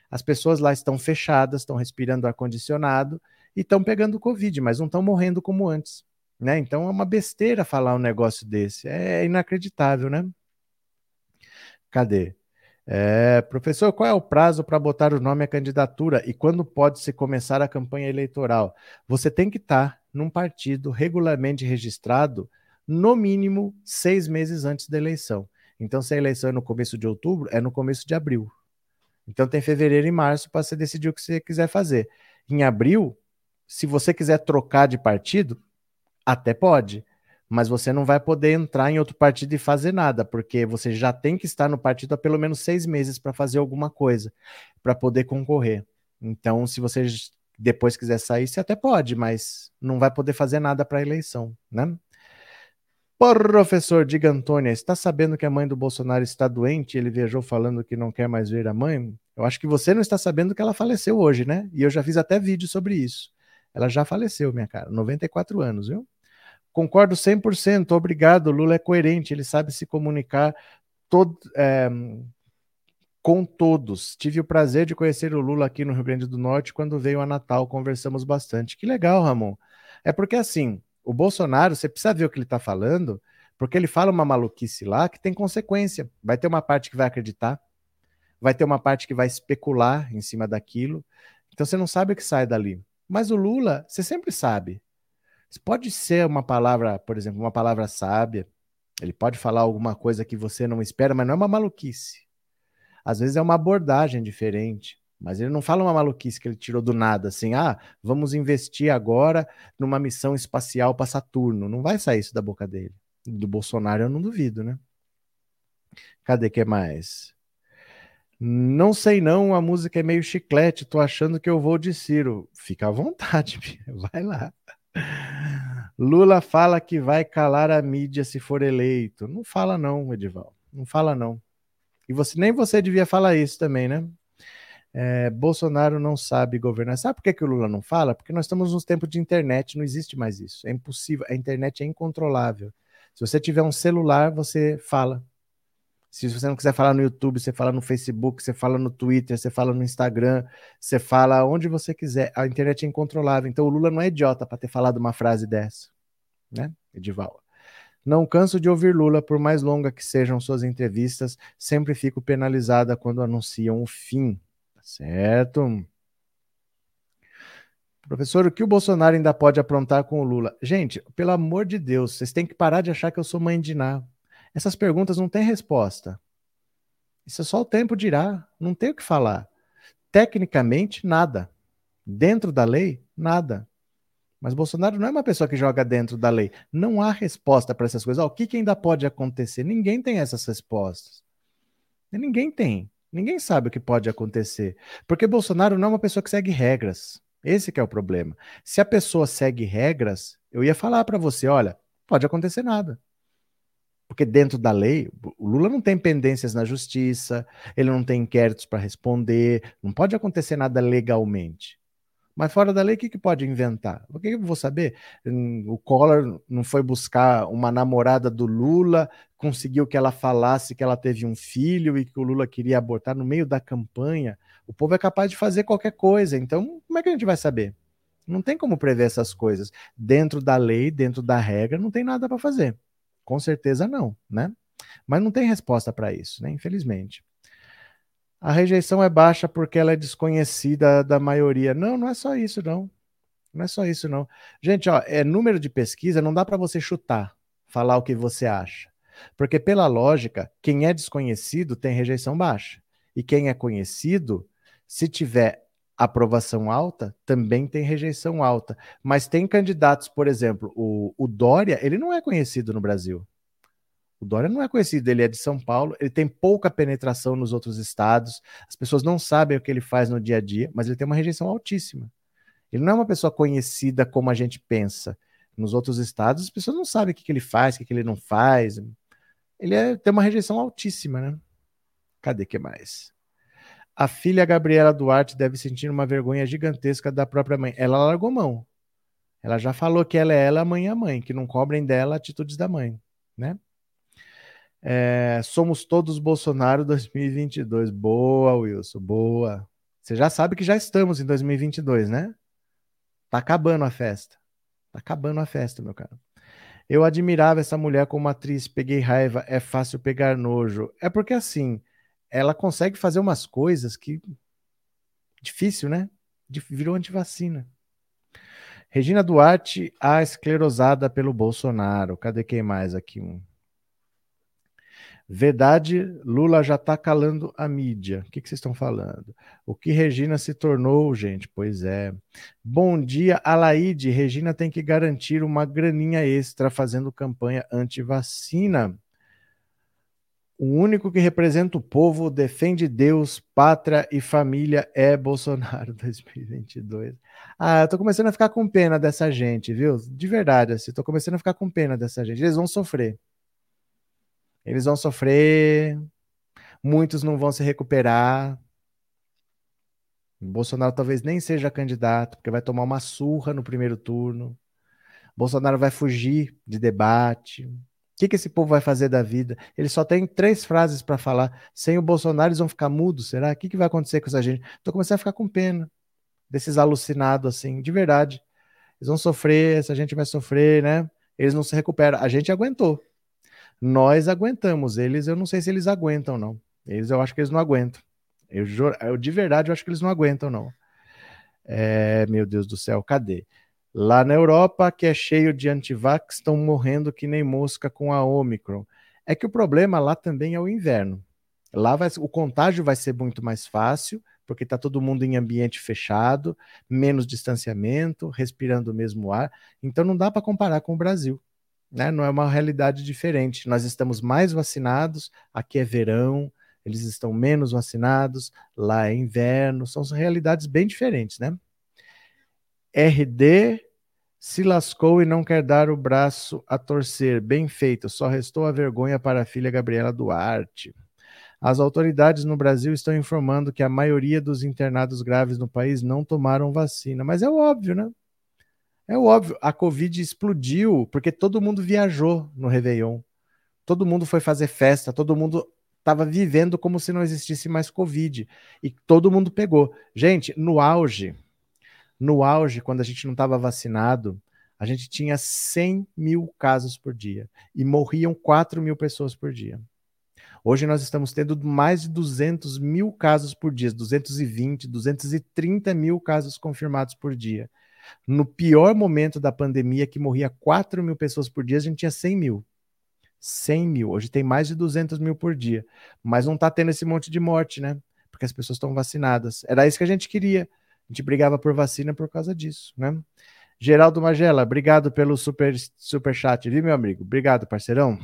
As pessoas lá estão fechadas, estão respirando ar condicionado e estão pegando Covid, mas não estão morrendo como antes. Né? Então é uma besteira falar um negócio desse. É inacreditável, né? Cadê? É, professor, qual é o prazo para botar o nome à candidatura e quando pode se começar a campanha eleitoral? Você tem que estar tá num partido regularmente registrado no mínimo seis meses antes da eleição. Então, se a eleição é no começo de outubro, é no começo de abril. Então, tem fevereiro e março para você decidir o que você quiser fazer. Em abril, se você quiser trocar de partido, até pode, mas você não vai poder entrar em outro partido e fazer nada, porque você já tem que estar no partido há pelo menos seis meses para fazer alguma coisa, para poder concorrer. Então, se você depois quiser sair, você até pode, mas não vai poder fazer nada para a eleição, né? Professor, diga Antônia, está sabendo que a mãe do Bolsonaro está doente? Ele viajou falando que não quer mais ver a mãe? Eu acho que você não está sabendo que ela faleceu hoje, né? E eu já fiz até vídeo sobre isso. Ela já faleceu, minha cara, 94 anos, viu? Concordo 100%, obrigado. Lula é coerente, ele sabe se comunicar todo, é, com todos. Tive o prazer de conhecer o Lula aqui no Rio Grande do Norte quando veio a Natal, conversamos bastante. Que legal, Ramon. É porque assim, o Bolsonaro, você precisa ver o que ele está falando, porque ele fala uma maluquice lá que tem consequência. Vai ter uma parte que vai acreditar, vai ter uma parte que vai especular em cima daquilo. Então você não sabe o que sai dali. Mas o Lula, você sempre sabe. Pode ser uma palavra, por exemplo, uma palavra sábia. Ele pode falar alguma coisa que você não espera, mas não é uma maluquice. Às vezes é uma abordagem diferente. Mas ele não fala uma maluquice que ele tirou do nada, assim, ah, vamos investir agora numa missão espacial para Saturno. Não vai sair isso da boca dele. Do Bolsonaro eu não duvido, né? Cadê que mais? Não sei não, a música é meio chiclete, tô achando que eu vou de Ciro. Fica à vontade, vai lá. Lula fala que vai calar a mídia se for eleito. Não fala não, Edival. Não fala não. E você nem você devia falar isso também, né? É, Bolsonaro não sabe governar. Sabe por que, que o Lula não fala? Porque nós estamos nos tempos de internet, não existe mais isso. É impossível. A internet é incontrolável. Se você tiver um celular, você fala. Se você não quiser falar no YouTube, você fala no Facebook, você fala no Twitter, você fala no Instagram, você fala onde você quiser. A internet é incontrolável. Então o Lula não é idiota para ter falado uma frase dessa, né, Edival? Não canso de ouvir Lula, por mais longa que sejam suas entrevistas, sempre fico penalizada quando anunciam o fim. Tá certo? Professor, o que o Bolsonaro ainda pode aprontar com o Lula? Gente, pelo amor de Deus, vocês têm que parar de achar que eu sou mãe de Ná. Essas perguntas não têm resposta. Isso é só o tempo dirá, não tem o que falar. Tecnicamente, nada. Dentro da lei, nada. Mas Bolsonaro não é uma pessoa que joga dentro da lei. Não há resposta para essas coisas. o que, que ainda pode acontecer? Ninguém tem essas respostas. Ninguém tem. Ninguém sabe o que pode acontecer. Porque Bolsonaro não é uma pessoa que segue regras. Esse é o problema. Se a pessoa segue regras, eu ia falar para você, olha, pode acontecer nada. Porque dentro da lei, o Lula não tem pendências na justiça, ele não tem inquéritos para responder, não pode acontecer nada legalmente. Mas fora da lei, o que, que pode inventar? O que, que eu vou saber? Hum, o Collor não foi buscar uma namorada do Lula, conseguiu que ela falasse que ela teve um filho e que o Lula queria abortar no meio da campanha. O povo é capaz de fazer qualquer coisa, então como é que a gente vai saber? Não tem como prever essas coisas. Dentro da lei, dentro da regra, não tem nada para fazer. Com certeza não, né? Mas não tem resposta para isso, né? Infelizmente. A rejeição é baixa porque ela é desconhecida da maioria. Não, não é só isso, não. Não é só isso, não. Gente, ó, é número de pesquisa, não dá para você chutar, falar o que você acha. Porque, pela lógica, quem é desconhecido tem rejeição baixa. E quem é conhecido, se tiver aprovação alta, também tem rejeição alta. Mas tem candidatos, por exemplo, o, o Dória, ele não é conhecido no Brasil. O Dória não é conhecido, ele é de São Paulo, ele tem pouca penetração nos outros estados, as pessoas não sabem o que ele faz no dia a dia, mas ele tem uma rejeição altíssima. Ele não é uma pessoa conhecida como a gente pensa. Nos outros estados, as pessoas não sabem o que, que ele faz, o que, que ele não faz. ele é, tem uma rejeição altíssima, né? Cadê que mais? A filha Gabriela Duarte deve sentir uma vergonha gigantesca da própria mãe. Ela largou mão. Ela já falou que ela é ela, a mãe é a mãe, que não cobrem dela atitudes da mãe, né? É, somos todos Bolsonaro 2022. Boa, Wilson, boa. Você já sabe que já estamos em 2022, né? Tá acabando a festa. Tá acabando a festa, meu cara. Eu admirava essa mulher como atriz, peguei raiva, é fácil pegar nojo. É porque assim, ela consegue fazer umas coisas que. Difícil, né? Virou antivacina. Regina Duarte, a esclerosada pelo Bolsonaro. Cadê quem mais aqui? Um. Verdade, Lula já está calando a mídia. O que, vocês estão falando? O que Regina se tornou, gente? Pois é. Bom dia, Alaide. Regina tem que garantir uma graninha extra fazendo campanha anti-vacina. O único que representa o povo, defende Deus, pátria e família é Bolsonaro 2022. Ah, eu tô começando a ficar com pena dessa gente, viu? De verdade, assim, tô começando a ficar com pena dessa gente. Eles vão sofrer. Eles vão sofrer. Muitos não vão se recuperar. Bolsonaro talvez nem seja candidato, porque vai tomar uma surra no primeiro turno. Bolsonaro vai fugir de debate que, que esse povo vai fazer da vida? Ele só tem três frases para falar. Sem o Bolsonaro, eles vão ficar mudos, será? O que, que vai acontecer com essa gente? Estou começando a ficar com pena desses alucinados, assim, de verdade. Eles vão sofrer, essa gente vai sofrer, né? Eles não se recuperam. A gente aguentou. Nós aguentamos. Eles, eu não sei se eles aguentam, não. Eles, eu acho que eles não aguentam. Eu, eu de verdade, eu acho que eles não aguentam, não. É, meu Deus do céu, cadê? Lá na Europa, que é cheio de antivax, estão morrendo que nem mosca com a Omicron. É que o problema lá também é o inverno. Lá vai, o contágio vai ser muito mais fácil, porque está todo mundo em ambiente fechado, menos distanciamento, respirando o mesmo ar. Então não dá para comparar com o Brasil. Né? Não é uma realidade diferente. Nós estamos mais vacinados, aqui é verão, eles estão menos vacinados, lá é inverno, são realidades bem diferentes, né? RD se lascou e não quer dar o braço a torcer. Bem feito, só restou a vergonha para a filha Gabriela Duarte. As autoridades no Brasil estão informando que a maioria dos internados graves no país não tomaram vacina. Mas é óbvio, né? É óbvio. A Covid explodiu porque todo mundo viajou no Réveillon. Todo mundo foi fazer festa, todo mundo estava vivendo como se não existisse mais Covid. E todo mundo pegou. Gente, no auge no auge, quando a gente não estava vacinado, a gente tinha 100 mil casos por dia e morriam 4 mil pessoas por dia. Hoje nós estamos tendo mais de 200 mil casos por dia, 220, 230 mil casos confirmados por dia. No pior momento da pandemia, que morria 4 mil pessoas por dia, a gente tinha 100 mil. 100 mil. Hoje tem mais de 200 mil por dia. Mas não está tendo esse monte de morte, né? Porque as pessoas estão vacinadas. Era isso que a gente queria. A gente brigava por vacina por causa disso, né? Geraldo Magela, obrigado pelo super, super chat, viu, meu amigo? Obrigado, parceirão.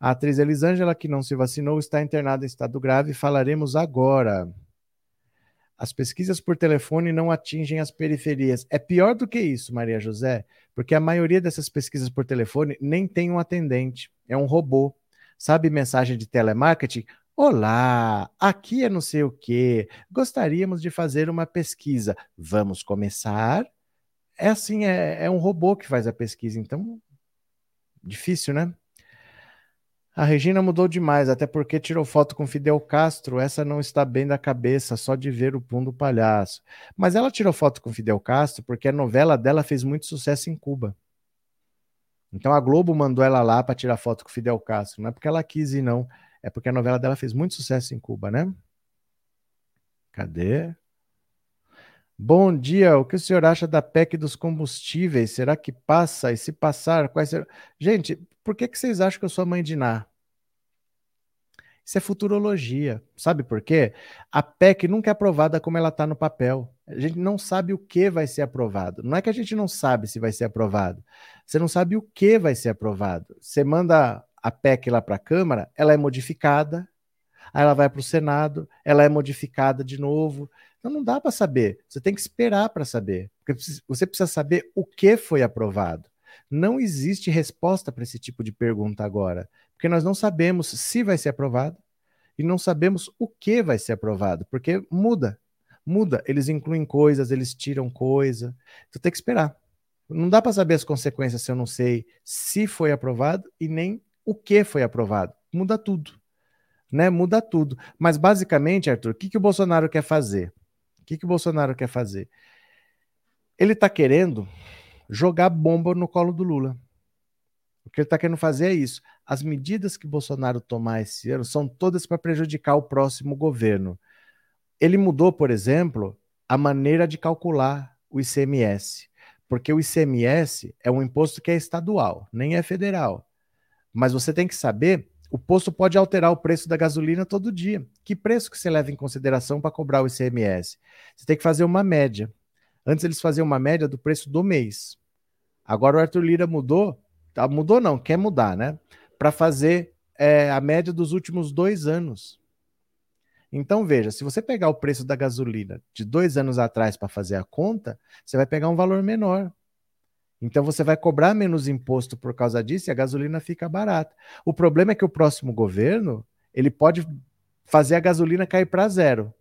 A atriz Elisângela, que não se vacinou, está internada em estado grave. Falaremos agora. As pesquisas por telefone não atingem as periferias. É pior do que isso, Maria José, porque a maioria dessas pesquisas por telefone nem tem um atendente, é um robô. Sabe mensagem de telemarketing? Olá, aqui é não sei o que. Gostaríamos de fazer uma pesquisa. Vamos começar? É assim, é, é um robô que faz a pesquisa, então difícil, né? A Regina mudou demais, até porque tirou foto com Fidel Castro. Essa não está bem da cabeça, só de ver o pum do palhaço. Mas ela tirou foto com Fidel Castro porque a novela dela fez muito sucesso em Cuba. Então a Globo mandou ela lá para tirar foto com Fidel Castro. Não é porque ela quis ir, não. É porque a novela dela fez muito sucesso em Cuba, né? Cadê? Bom dia, o que o senhor acha da PEC dos combustíveis? Será que passa? E se passar, quais serão? Gente, por que, que vocês acham que eu sou mãe de Ná? Isso é futurologia. Sabe por quê? A PEC nunca é aprovada como ela está no papel. A gente não sabe o que vai ser aprovado. Não é que a gente não sabe se vai ser aprovado. Você não sabe o que vai ser aprovado. Você manda a PEC lá para a Câmara, ela é modificada, aí ela vai para o Senado, ela é modificada de novo. Então não dá para saber. Você tem que esperar para saber. Porque você precisa saber o que foi aprovado. Não existe resposta para esse tipo de pergunta agora, porque nós não sabemos se vai ser aprovado e não sabemos o que vai ser aprovado, porque muda, muda. Eles incluem coisas, eles tiram coisa. Então tem que esperar. Não dá para saber as consequências se eu não sei se foi aprovado e nem o que foi aprovado. Muda tudo. Né? Muda tudo. Mas basicamente, Arthur, o que, que o Bolsonaro quer fazer? O que, que o Bolsonaro quer fazer? Ele está querendo jogar bomba no colo do Lula. O que ele está querendo fazer é isso. As medidas que Bolsonaro tomar esse ano são todas para prejudicar o próximo governo. Ele mudou, por exemplo, a maneira de calcular o ICMS, porque o ICMS é um imposto que é estadual, nem é federal. Mas você tem que saber, o posto pode alterar o preço da gasolina todo dia. Que preço que você leva em consideração para cobrar o ICMS? Você tem que fazer uma média. Antes eles faziam uma média do preço do mês. Agora o Arthur Lira mudou, tá, mudou não, quer mudar, né? Para fazer é, a média dos últimos dois anos. Então veja, se você pegar o preço da gasolina de dois anos atrás para fazer a conta, você vai pegar um valor menor. Então você vai cobrar menos imposto por causa disso e a gasolina fica barata. O problema é que o próximo governo ele pode fazer a gasolina cair para zero,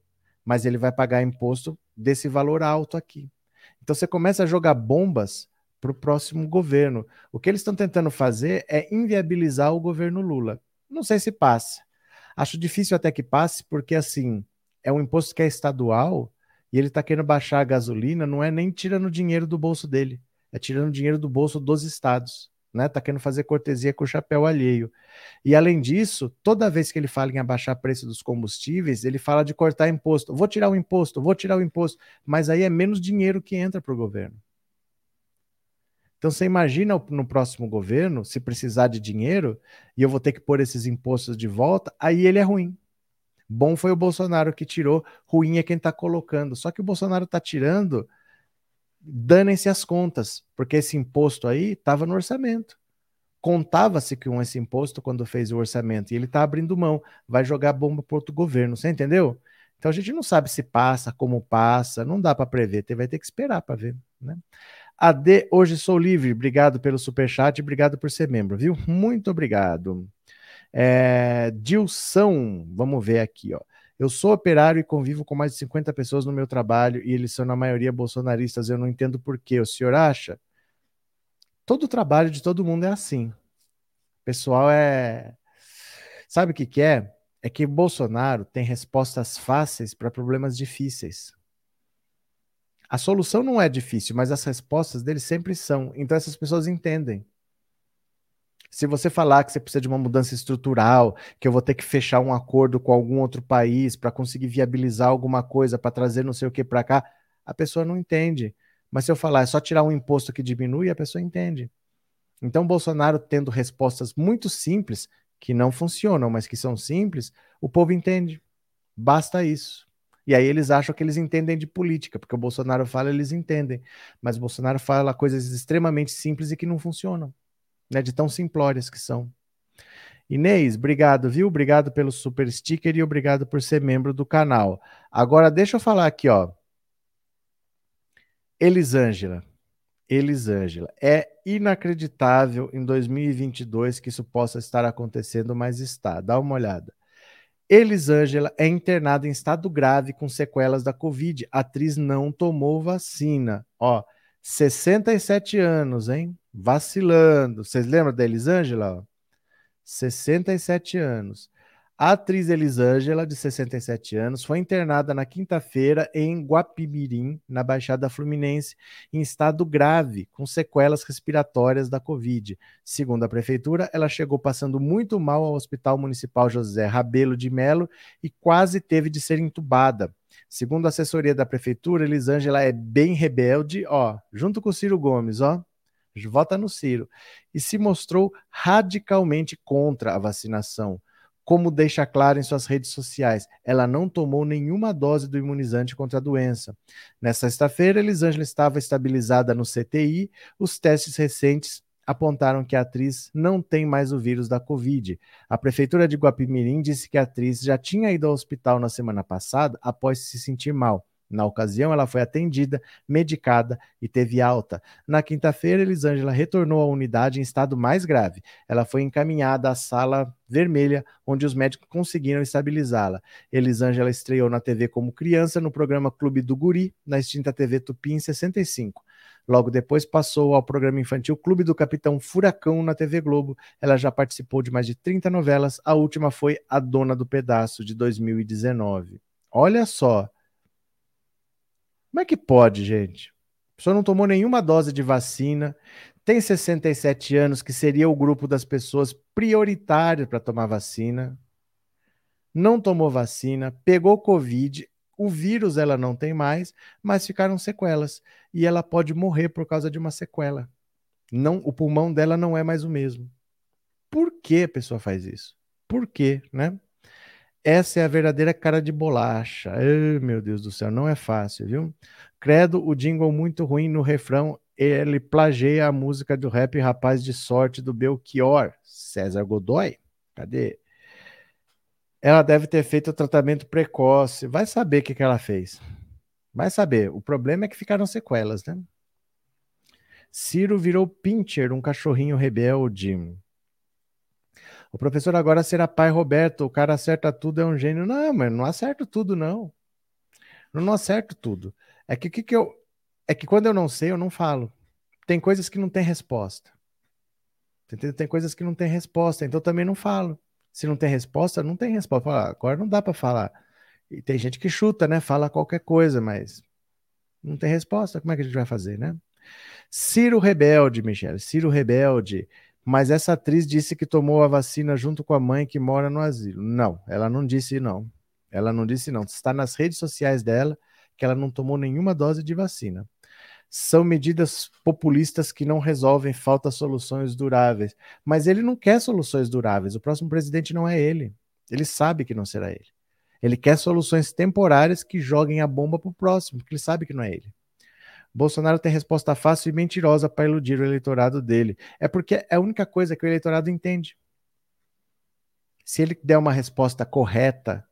mas ele vai pagar imposto desse valor alto aqui. Então você começa a jogar bombas para o próximo governo. O que eles estão tentando fazer é inviabilizar o governo Lula. Não sei se passa. Acho difícil até que passe, porque assim é um imposto que é estadual e ele está querendo baixar a gasolina, não é nem tirando dinheiro do bolso dele é tirando dinheiro do bolso dos estados, né? Tá querendo fazer cortesia com o chapéu alheio. E além disso, toda vez que ele fala em abaixar preço dos combustíveis, ele fala de cortar imposto. Vou tirar o imposto, vou tirar o imposto, mas aí é menos dinheiro que entra para o governo. Então você imagina no próximo governo, se precisar de dinheiro e eu vou ter que pôr esses impostos de volta, aí ele é ruim. Bom foi o Bolsonaro que tirou, ruim é quem está colocando. Só que o Bolsonaro está tirando danem-se as contas, porque esse imposto aí estava no orçamento. Contava-se com esse imposto quando fez o orçamento e ele está abrindo mão, vai jogar bomba para outro governo, você entendeu? Então a gente não sabe se passa, como passa, não dá para prever, vai ter que esperar para ver, né? AD, hoje sou livre, obrigado pelo superchat, obrigado por ser membro, viu? Muito obrigado. É, Dilson, vamos ver aqui, ó. Eu sou operário e convivo com mais de 50 pessoas no meu trabalho e eles são, na maioria, bolsonaristas. Eu não entendo por quê. O senhor acha? Todo trabalho de todo mundo é assim. O pessoal é. Sabe o que, que é? É que Bolsonaro tem respostas fáceis para problemas difíceis. A solução não é difícil, mas as respostas dele sempre são. Então essas pessoas entendem. Se você falar que você precisa de uma mudança estrutural, que eu vou ter que fechar um acordo com algum outro país para conseguir viabilizar alguma coisa, para trazer não sei o que para cá, a pessoa não entende. Mas se eu falar é só tirar um imposto que diminui, a pessoa entende. Então, Bolsonaro tendo respostas muito simples, que não funcionam, mas que são simples, o povo entende. Basta isso. E aí eles acham que eles entendem de política, porque o Bolsonaro fala, eles entendem. Mas o Bolsonaro fala coisas extremamente simples e que não funcionam né, de tão simplórias que são. Inês, obrigado, viu? Obrigado pelo super sticker e obrigado por ser membro do canal. Agora deixa eu falar aqui, ó. Elisângela. Elisângela. É inacreditável em 2022 que isso possa estar acontecendo, mas está. Dá uma olhada. Elisângela é internada em estado grave com sequelas da Covid. A atriz não tomou vacina. Ó, 67 anos, hein? Vacilando. Vocês lembram da Elisângela? 67 anos. A atriz Elisângela, de 67 anos, foi internada na quinta-feira em Guapimirim, na Baixada Fluminense, em estado grave, com sequelas respiratórias da Covid. Segundo a prefeitura, ela chegou passando muito mal ao Hospital Municipal José Rabelo de Melo e quase teve de ser entubada. Segundo a assessoria da prefeitura, Elisângela é bem rebelde, ó, junto com Ciro Gomes, ó vota no Ciro, e se mostrou radicalmente contra a vacinação. Como deixa claro em suas redes sociais, ela não tomou nenhuma dose do imunizante contra a doença. Nessa sexta-feira, Elisângela estava estabilizada no CTI. Os testes recentes apontaram que a atriz não tem mais o vírus da Covid. A prefeitura de Guapimirim disse que a atriz já tinha ido ao hospital na semana passada após se sentir mal Na ocasião, ela foi atendida, medicada e teve alta. Na quinta-feira, Elisângela retornou à unidade em estado mais grave. Ela foi encaminhada à sala vermelha, onde os médicos conseguiram estabilizá-la. Elisângela estreou na TV como criança no programa Clube do Guri, na extinta TV Tupi, em 65. Logo depois passou ao programa infantil Clube do Capitão Furacão na TV Globo. Ela já participou de mais de 30 novelas. A última foi A Dona do Pedaço, de 2019. Olha só. Como é que pode, gente? A pessoa não tomou nenhuma dose de vacina, tem 67 anos, que seria o grupo das pessoas prioritárias para tomar vacina, não tomou vacina, pegou Covid, o vírus ela não tem mais, mas ficaram sequelas. E ela pode morrer por causa de uma sequela. Não, o pulmão dela não é mais o mesmo. Por que a pessoa faz isso? Por quê, né? Essa é a verdadeira cara de bolacha. Ai, meu Deus do céu, não é fácil, viu? Credo, o jingle muito ruim no refrão, ele plageia a música do rap Rapaz de Sorte do Belchior. César Godoy? Cadê? Ela deve ter feito o tratamento precoce. Vai saber o que, que ela fez. Vai saber. O problema é que ficaram sequelas, né? Ciro virou Pincher, um cachorrinho rebelde. O professor agora será pai Roberto, o cara acerta tudo, é um gênio. Não, mas não acerto tudo, não. Eu não acerto tudo. É que, que, que eu. É que quando eu não sei, eu não falo. Tem coisas que não tem resposta. Entendeu? Tem coisas que não tem resposta, então também não falo. Se não tem resposta, não tem resposta. Fala, agora não dá para falar. E tem gente que chuta, né? Fala qualquer coisa, mas não tem resposta. Como é que a gente vai fazer, né? Ciro Rebelde, Michele. Ciro Rebelde mas essa atriz disse que tomou a vacina junto com a mãe que mora no asilo. Não, ela não disse não. Ela não disse não. Está nas redes sociais dela que ela não tomou nenhuma dose de vacina. São medidas populistas que não resolvem, falta soluções duráveis. Mas ele não quer soluções duráveis. O próximo presidente não é ele. Ele sabe que não será ele. Ele quer soluções temporárias que joguem a bomba para o próximo, porque ele sabe que não é ele. Bolsonaro tem resposta fácil e mentirosa para iludir o eleitorado dele. É porque é a única coisa que o eleitorado entende. Se ele der uma resposta correta,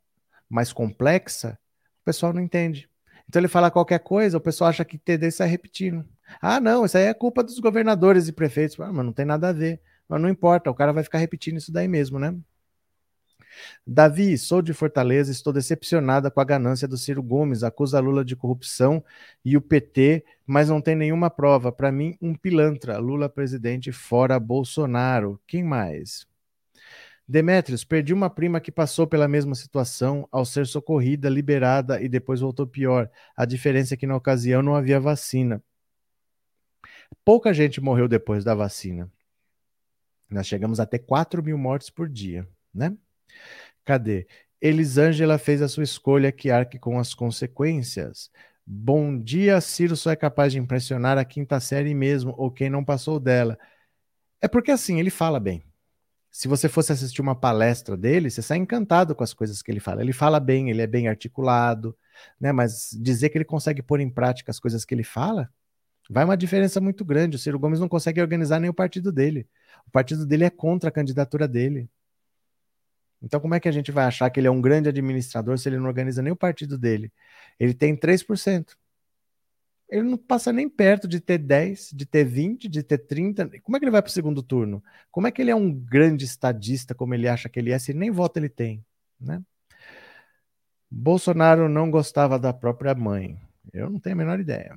mais complexa, o pessoal não entende. Então ele fala qualquer coisa, o pessoal acha que entender sai repetindo. Ah, não, isso aí é culpa dos governadores e prefeitos. Ah, mas não tem nada a ver. Mas não importa, o cara vai ficar repetindo isso daí mesmo, né? Davi, sou de Fortaleza, estou decepcionada com a ganância do Ciro Gomes, acusa Lula de corrupção e o PT, mas não tem nenhuma prova. Para mim, um pilantra. Lula presidente fora Bolsonaro. Quem mais? Demetrios, perdi uma prima que passou pela mesma situação ao ser socorrida, liberada e depois voltou pior. A diferença é que na ocasião não havia vacina. Pouca gente morreu depois da vacina. Nós chegamos a ter 4 mil mortes por dia, né? Cadê? Elisângela fez a sua escolha que arque com as consequências. Bom dia, Ciro só é capaz de impressionar a quinta série mesmo, ou quem não passou dela. É porque assim, ele fala bem. Se você fosse assistir uma palestra dele, você sai encantado com as coisas que ele fala. Ele fala bem, ele é bem articulado, né? Mas dizer que ele consegue pôr em prática as coisas que ele fala, vai uma diferença muito grande. O Ciro Gomes não consegue organizar nem o partido dele. O partido dele é contra a candidatura dele. Então, como é que a gente vai achar que ele é um grande administrador se ele não organiza nem o partido dele? Ele tem 3%. Ele não passa nem perto de ter 10, de ter 20, de ter 30. Como é que ele vai para o segundo turno? Como é que ele é um grande estadista como ele acha que ele é, se nem voto ele tem? Né? Bolsonaro não gostava da própria mãe. Eu não tenho a menor ideia.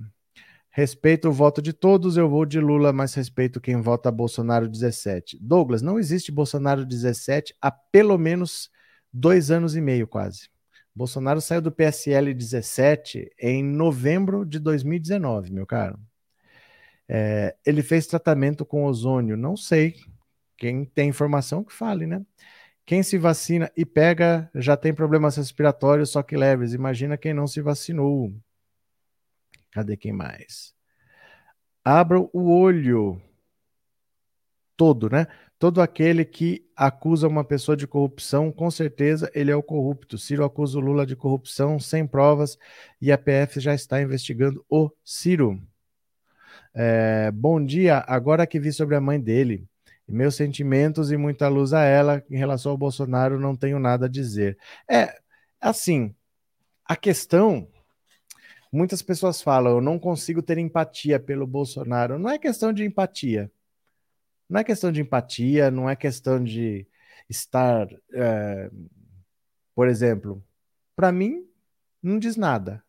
Respeito o voto de todos, eu vou de Lula, mas respeito quem vota Bolsonaro 17. Douglas, não existe Bolsonaro 17 há pelo menos dois anos e meio, quase. Bolsonaro saiu do PSL 17 em novembro de 2019, meu caro. É, ele fez tratamento com ozônio, não sei. Quem tem informação que fale, né? Quem se vacina e pega já tem problemas respiratórios, só que leves. Imagina quem não se vacinou. Cadê quem mais? Abra o olho todo, né? Todo aquele que acusa uma pessoa de corrupção, com certeza ele é o corrupto. Ciro acusa o Lula de corrupção sem provas e a PF já está investigando o Ciro. É, bom dia, agora que vi sobre a mãe dele. Meus sentimentos e muita luz a ela em relação ao Bolsonaro, não tenho nada a dizer. É, assim, a questão Muitas pessoas falam, eu não consigo ter empatia pelo Bolsonaro. Não é questão de empatia. Não é questão de empatia, não é questão de estar. É, por exemplo, para mim, não diz nada.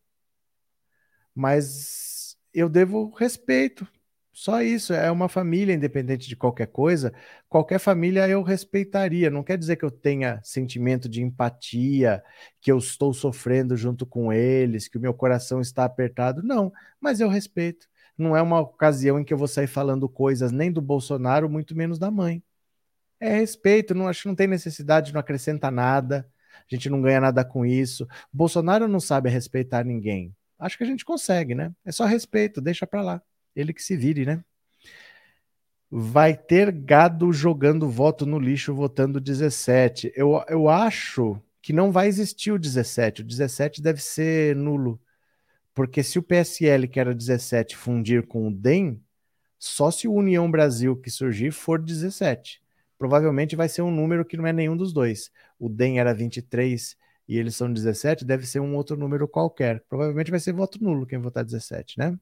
Mas eu devo respeito só isso, é uma família, independente de qualquer coisa. Qualquer família eu respeitaria. Não quer dizer que eu tenha sentimento de empatia, que eu estou sofrendo junto com eles, que o meu coração está apertado. Não, mas eu respeito. Não é uma ocasião em que eu vou sair falando coisas nem do Bolsonaro, muito menos da mãe. É respeito, não acho que não tem necessidade, não acrescenta nada. A gente não ganha nada com isso. Bolsonaro não sabe respeitar ninguém. Acho que a gente consegue, né? É só respeito, deixa para lá. Ele que se vire, né? Vai ter gado jogando voto no lixo votando 17. Eu, eu acho que não vai existir o 17. O 17 deve ser nulo. Porque se o PSL, que era 17, fundir com o DEM, só se o União Brasil que surgir for 17. Provavelmente vai ser um número que não é nenhum dos dois. O DEM era 23 e eles são 17, deve ser um outro número qualquer. Provavelmente vai ser voto nulo quem votar 17, né?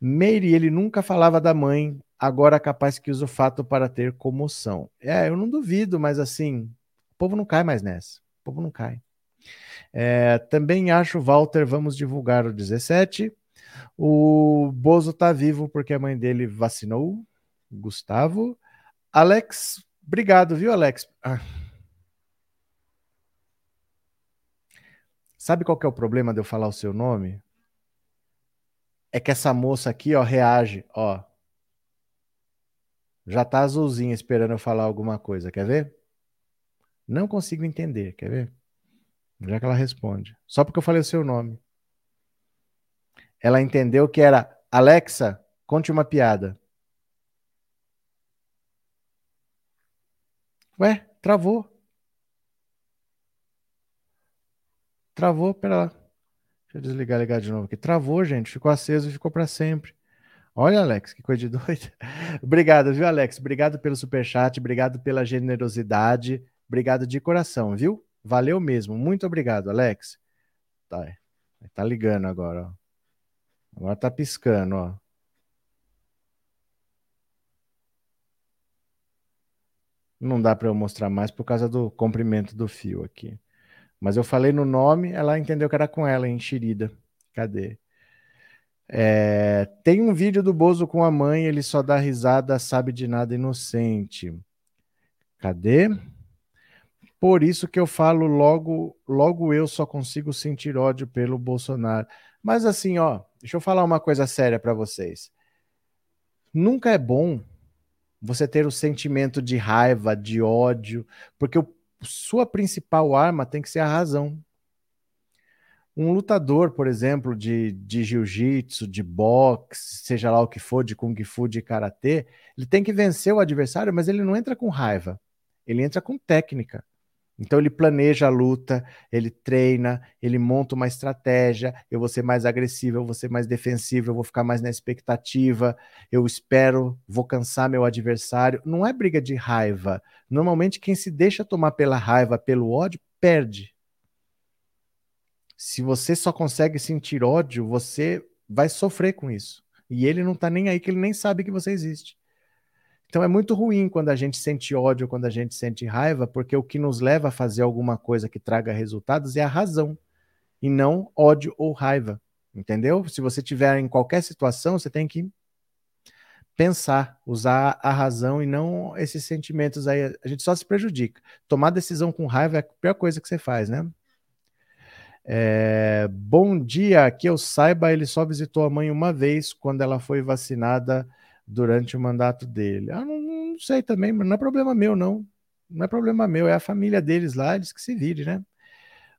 Meire, ele nunca falava da mãe, agora capaz que usa o fato para ter comoção. É, eu não duvido, mas assim, o povo não cai mais nessa. O povo não cai. É, também acho, Walter, vamos divulgar o 17. O Bozo tá vivo porque a mãe dele vacinou. Gustavo. Alex, obrigado, viu, Alex? Ah. Sabe qual que é o problema de eu falar o seu nome? É que essa moça aqui, ó, reage, ó. Já tá azulzinha esperando eu falar alguma coisa, quer ver? Não consigo entender, quer ver? Já que ela responde. Só porque eu falei o seu nome. Ela entendeu que era Alexa, conte uma piada. Ué, travou. Travou, pera lá. Deixa eu desligar ligar de novo aqui. Travou, gente. Ficou aceso e ficou para sempre. Olha, Alex, que coisa de doida. obrigado, viu, Alex? Obrigado pelo superchat, obrigado pela generosidade, obrigado de coração, viu? Valeu mesmo. Muito obrigado, Alex. Tá, tá ligando agora, ó. Agora tá piscando, ó. Não dá para eu mostrar mais por causa do comprimento do fio aqui. Mas eu falei no nome, ela entendeu que era com ela, enxerida. Cadê? É, tem um vídeo do Bozo com a mãe, ele só dá risada, sabe de nada inocente. Cadê? Por isso que eu falo logo, logo eu só consigo sentir ódio pelo Bolsonaro. Mas assim, ó, deixa eu falar uma coisa séria para vocês. Nunca é bom você ter o sentimento de raiva, de ódio, porque o sua principal arma tem que ser a razão. Um lutador, por exemplo, de, de jiu-jitsu, de boxe, seja lá o que for, de kung fu, de karatê, ele tem que vencer o adversário, mas ele não entra com raiva, ele entra com técnica. Então ele planeja a luta, ele treina, ele monta uma estratégia. Eu vou ser mais agressivo, eu vou ser mais defensivo, eu vou ficar mais na expectativa. Eu espero, vou cansar meu adversário. Não é briga de raiva. Normalmente quem se deixa tomar pela raiva, pelo ódio, perde. Se você só consegue sentir ódio, você vai sofrer com isso. E ele não tá nem aí, que ele nem sabe que você existe. Então é muito ruim quando a gente sente ódio, quando a gente sente raiva, porque o que nos leva a fazer alguma coisa que traga resultados é a razão, e não ódio ou raiva. Entendeu? Se você tiver em qualquer situação, você tem que pensar, usar a razão e não esses sentimentos aí. A gente só se prejudica. Tomar decisão com raiva é a pior coisa que você faz, né? É, bom dia, que eu saiba, ele só visitou a mãe uma vez quando ela foi vacinada durante o mandato dele. Ah, não, não sei também, mas não é problema meu, não. Não é problema meu, é a família deles lá, eles que se virem, né?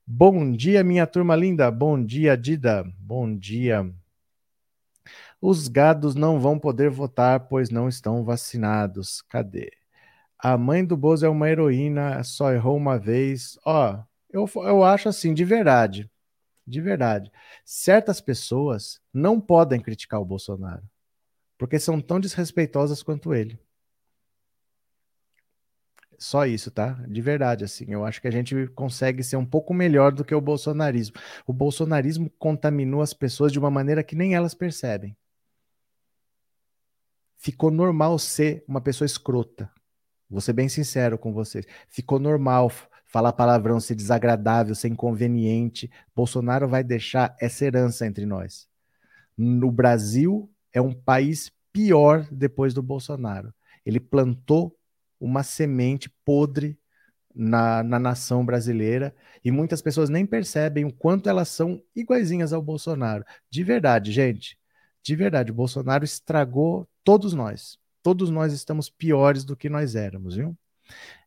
Bom dia, minha turma linda. Bom dia, Dida. Bom dia. Os gados não vão poder votar, pois não estão vacinados. Cadê? A mãe do Bozo é uma heroína, só errou uma vez. Ó, eu, eu acho assim, de verdade. De verdade. Certas pessoas não podem criticar o Bolsonaro porque são tão desrespeitosas quanto ele. Só isso, tá? De verdade, assim. Eu acho que a gente consegue ser um pouco melhor do que o bolsonarismo. O bolsonarismo contaminou as pessoas de uma maneira que nem elas percebem. Ficou normal ser uma pessoa escrota. Vou ser bem sincero com vocês. Ficou normal falar palavrão, ser desagradável, ser inconveniente. Bolsonaro vai deixar essa herança entre nós. No Brasil, é um país pior depois do Bolsonaro. Ele plantou uma semente podre na, na nação brasileira e muitas pessoas nem percebem o quanto elas são iguaizinhas ao Bolsonaro. De verdade, gente, de verdade, o Bolsonaro estragou todos nós. Todos nós estamos piores do que nós éramos, viu?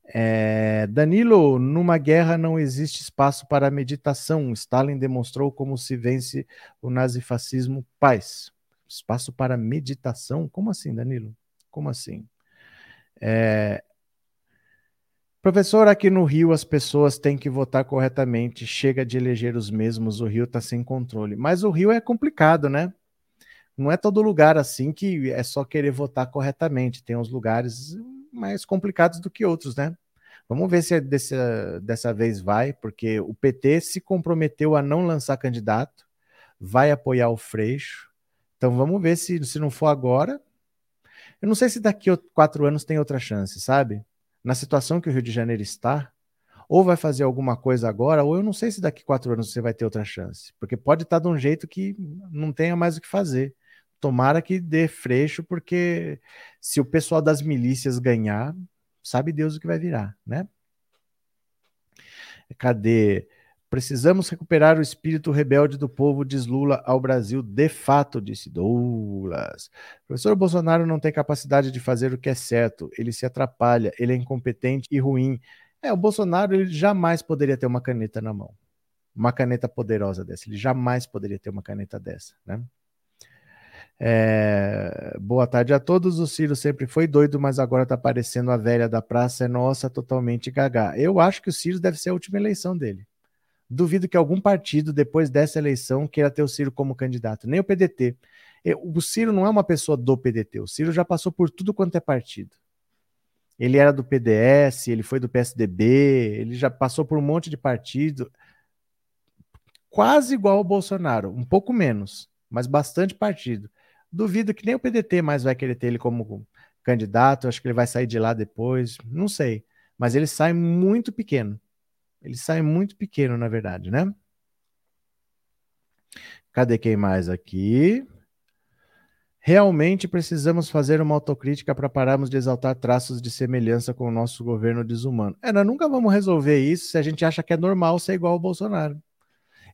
É, Danilo, numa guerra não existe espaço para meditação. Stalin demonstrou como se vence o nazifascismo paz. Espaço para meditação? Como assim, Danilo? Como assim? É... Professor, aqui no Rio as pessoas têm que votar corretamente. Chega de eleger os mesmos, o Rio está sem controle. Mas o Rio é complicado, né? Não é todo lugar assim que é só querer votar corretamente. Tem uns lugares mais complicados do que outros, né? Vamos ver se é dessa, dessa vez vai, porque o PT se comprometeu a não lançar candidato, vai apoiar o Freixo. Então vamos ver se, se não for agora, eu não sei se daqui a quatro anos tem outra chance, sabe? Na situação que o Rio de Janeiro está, ou vai fazer alguma coisa agora, ou eu não sei se daqui a quatro anos você vai ter outra chance. Porque pode estar de um jeito que não tenha mais o que fazer. Tomara que dê freixo, porque se o pessoal das milícias ganhar, sabe Deus o que vai virar, né? Cadê? Precisamos recuperar o espírito rebelde do povo, diz Lula ao Brasil, de fato, disse Douglas. Professor Bolsonaro não tem capacidade de fazer o que é certo, ele se atrapalha, ele é incompetente e ruim. É, o Bolsonaro ele jamais poderia ter uma caneta na mão. Uma caneta poderosa dessa. Ele jamais poderia ter uma caneta dessa, né? É, boa tarde a todos. O Ciro sempre foi doido, mas agora tá parecendo a velha da praça. É nossa, totalmente gaga. Eu acho que o Ciro deve ser a última eleição dele. Duvido que algum partido, depois dessa eleição, queira ter o Ciro como candidato, nem o PDT. O Ciro não é uma pessoa do PDT, o Ciro já passou por tudo quanto é partido. Ele era do PDS, ele foi do PSDB, ele já passou por um monte de partido. Quase igual ao Bolsonaro, um pouco menos, mas bastante partido. Duvido que nem o PDT mais vai querer ter ele como candidato, acho que ele vai sair de lá depois, não sei. Mas ele sai muito pequeno. Ele sai muito pequeno, na verdade, né? Cadê quem mais aqui? Realmente precisamos fazer uma autocrítica para pararmos de exaltar traços de semelhança com o nosso governo desumano. É, nós nunca vamos resolver isso se a gente acha que é normal ser igual ao Bolsonaro.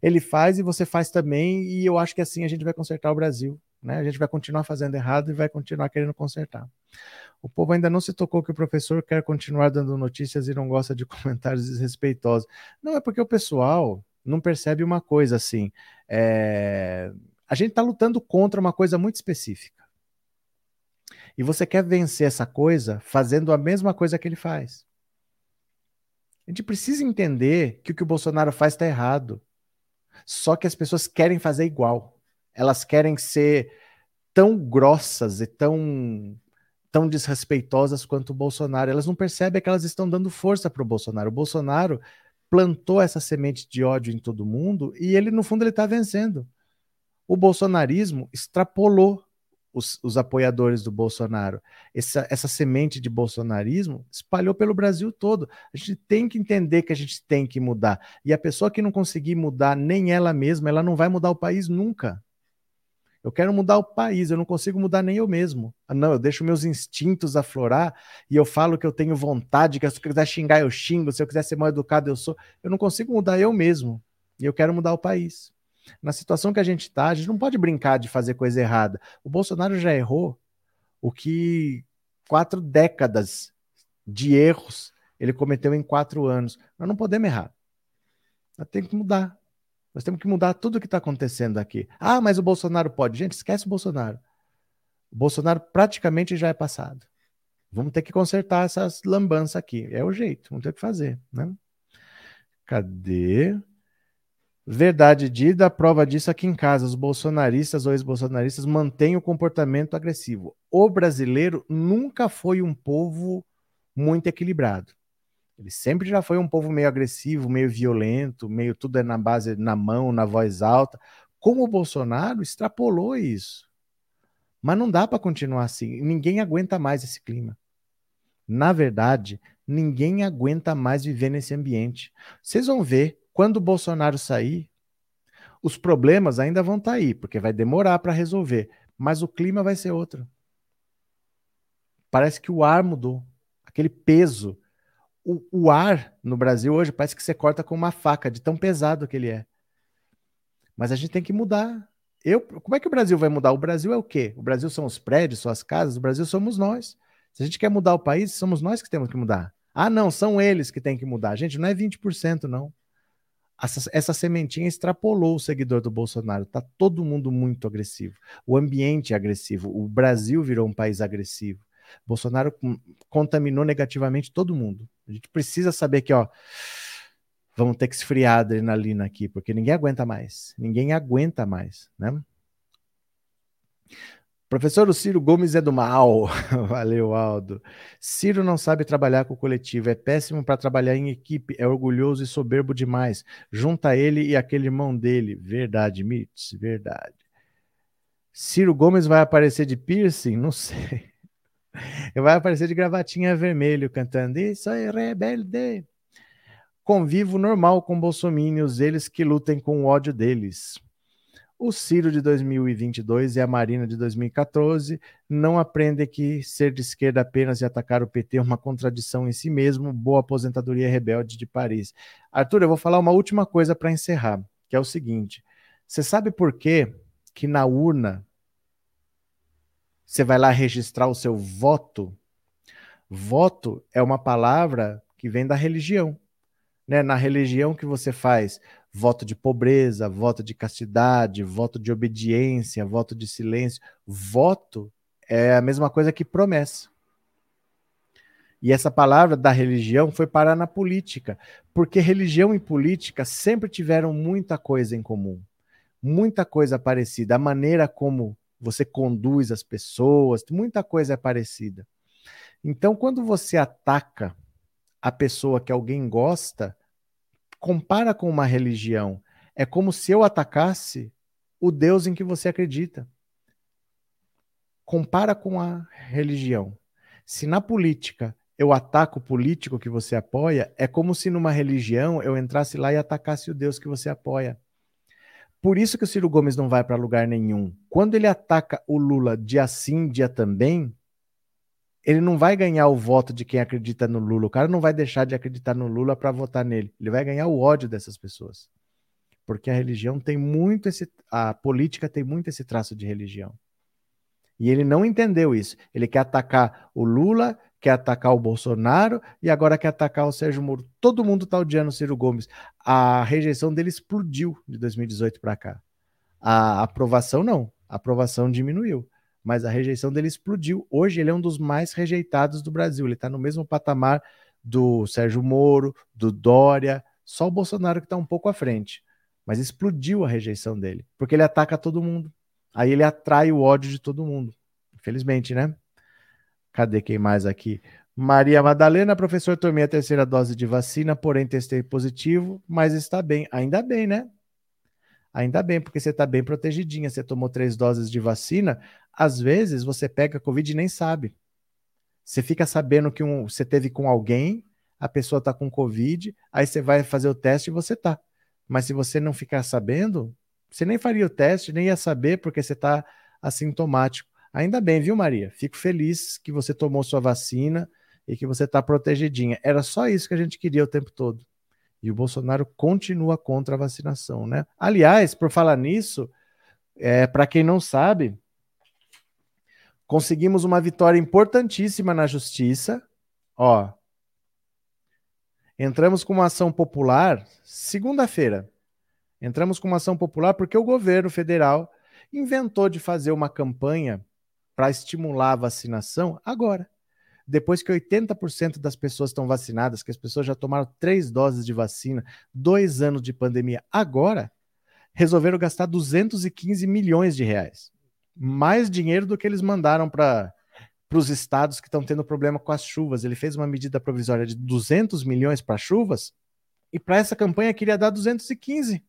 Ele faz e você faz também, e eu acho que assim a gente vai consertar o Brasil. Né? A gente vai continuar fazendo errado e vai continuar querendo consertar. O povo ainda não se tocou que o professor quer continuar dando notícias e não gosta de comentários desrespeitosos. Não, é porque o pessoal não percebe uma coisa assim. É... A gente está lutando contra uma coisa muito específica. E você quer vencer essa coisa fazendo a mesma coisa que ele faz. A gente precisa entender que o que o Bolsonaro faz está errado. Só que as pessoas querem fazer igual. Elas querem ser tão grossas e tão tão desrespeitosas quanto o Bolsonaro. Elas não percebem que elas estão dando força para o Bolsonaro. O Bolsonaro plantou essa semente de ódio em todo mundo e ele, no fundo, ele está vencendo. O bolsonarismo extrapolou os, os, apoiadores do Bolsonaro. Essa, essa semente de bolsonarismo espalhou pelo Brasil todo. A gente tem que entender que a gente tem que mudar. E a pessoa que não conseguir mudar nem ela mesma, ela não vai mudar o país nunca. Eu quero mudar o país, eu não consigo mudar nem eu mesmo. Ah, não, eu deixo meus instintos aflorar e eu falo que eu tenho vontade, que se eu quiser xingar, eu xingo, se eu quiser ser mal educado, eu sou. Eu não consigo mudar eu mesmo. E eu quero mudar o país. Na situação que a gente está, a gente não pode brincar de fazer coisa errada. O Bolsonaro já errou o que quatro décadas de erros ele cometeu em quatro anos. Nós não podemos errar. Nós temos que mudar. Nós temos que mudar tudo o que está acontecendo aqui. Ah, mas o Bolsonaro pode. Gente, esquece o Bolsonaro. O Bolsonaro praticamente já é passado. Vamos ter que consertar essas lambanças aqui. É o jeito, vamos ter que fazer. Né? Cadê? Verdade dita, a prova disso aqui em casa. Os bolsonaristas ou ex-bolsonaristas mantêm o comportamento agressivo. O brasileiro nunca foi um povo muito equilibrado. Ele sempre já foi um povo meio agressivo, meio violento, meio tudo é na base, na mão, na voz alta. Como o Bolsonaro extrapolou isso. Mas não dá para continuar assim. Ninguém aguenta mais esse clima. Na verdade, ninguém aguenta mais viver nesse ambiente. Vocês vão ver, quando o Bolsonaro sair, os problemas ainda vão estar tá aí, porque vai demorar para resolver, mas o clima vai ser outro. Parece que o ar mudou, aquele peso. O, o ar no Brasil hoje parece que você corta com uma faca, de tão pesado que ele é. Mas a gente tem que mudar. Eu, como é que o Brasil vai mudar? O Brasil é o quê? O Brasil são os prédios, são as casas, o Brasil somos nós. Se a gente quer mudar o país, somos nós que temos que mudar. Ah, não, são eles que têm que mudar. Gente, não é 20%, não. Essa, essa sementinha extrapolou o seguidor do Bolsonaro. Tá todo mundo muito agressivo. O ambiente é agressivo. O Brasil virou um país agressivo. Bolsonaro contaminou negativamente todo mundo. A gente precisa saber que, ó, vamos ter que esfriar a adrenalina aqui, porque ninguém aguenta mais. Ninguém aguenta mais, né? Professor, o Ciro Gomes é do mal. Valeu, Aldo. Ciro não sabe trabalhar com o coletivo, é péssimo para trabalhar em equipe, é orgulhoso e soberbo demais. Junta ele e aquele irmão dele. Verdade, Mitz, verdade. Ciro Gomes vai aparecer de piercing? Não sei. Vai aparecer de gravatinha vermelho cantando Isso é rebelde. Convivo normal com bolsomínios, eles que lutem com o ódio deles. O Ciro de 2022 e a Marina de 2014 não aprendem que ser de esquerda apenas e atacar o PT é uma contradição em si mesmo. Boa aposentadoria rebelde de Paris. Arthur, eu vou falar uma última coisa para encerrar, que é o seguinte: você sabe por que que na urna você vai lá registrar o seu voto? Voto é uma palavra que vem da religião né, na religião que você faz voto de pobreza, voto de castidade, voto de obediência, voto de silêncio. Voto é a mesma coisa que promessa. E essa palavra da religião foi parar na política, porque religião e política sempre tiveram muita coisa em comum, muita coisa parecida. A maneira como você conduz as pessoas, muita coisa é parecida. Então, quando você ataca a pessoa que alguém gosta, compara com uma religião. É como se eu atacasse o Deus em que você acredita. Compara com a religião. Se na política eu ataco o político que você apoia, é como se numa religião eu entrasse lá e atacasse o Deus que você apoia. Por isso que o Ciro Gomes não vai para lugar nenhum. Quando ele ataca o Lula dia sim, dia também, ele não vai ganhar o voto de quem acredita no Lula. O cara não vai deixar de acreditar no Lula para votar nele. Ele vai ganhar o ódio dessas pessoas. Porque a religião tem muito esse. A política tem muito esse traço de religião. E ele não entendeu isso. Ele quer atacar o Lula, quer atacar o Bolsonaro e agora quer atacar o Sérgio Moro. Todo mundo está odiando o Ciro Gomes. A rejeição dele explodiu de 2018 para cá. A aprovação não. A aprovação diminuiu mas a rejeição dele explodiu. Hoje ele é um dos mais rejeitados do Brasil. Ele está no mesmo patamar do Sérgio Moro, do Dória, só o Bolsonaro que está um pouco à frente. Mas explodiu a rejeição dele, porque ele ataca todo mundo. Aí ele atrai o ódio de todo mundo. Infelizmente, né? Cadê quem mais aqui? Maria Madalena, professor, tomei a terceira dose de vacina, porém testei positivo, mas está bem. Ainda bem, né? Ainda bem, porque você está bem protegidinha. Você tomou três doses de vacina. Às vezes você pega Covid e nem sabe. Você fica sabendo que um, você teve com alguém, a pessoa está com Covid, aí você vai fazer o teste e você tá. Mas se você não ficar sabendo, você nem faria o teste, nem ia saber, porque você está assintomático. Ainda bem, viu, Maria? Fico feliz que você tomou sua vacina e que você está protegidinha. Era só isso que a gente queria o tempo todo. E o Bolsonaro continua contra a vacinação, né? Aliás, por falar nisso, é, para quem não sabe, conseguimos uma vitória importantíssima na justiça. Ó, entramos com uma ação popular segunda-feira. Entramos com uma ação popular porque o governo federal inventou de fazer uma campanha para estimular a vacinação agora depois que 80% das pessoas estão vacinadas, que as pessoas já tomaram três doses de vacina, dois anos de pandemia, agora resolveram gastar 215 milhões de reais. Mais dinheiro do que eles mandaram para para os estados que estão tendo problema com as chuvas. Ele fez uma medida provisória de 200 milhões para chuvas e para essa campanha queria dar 215.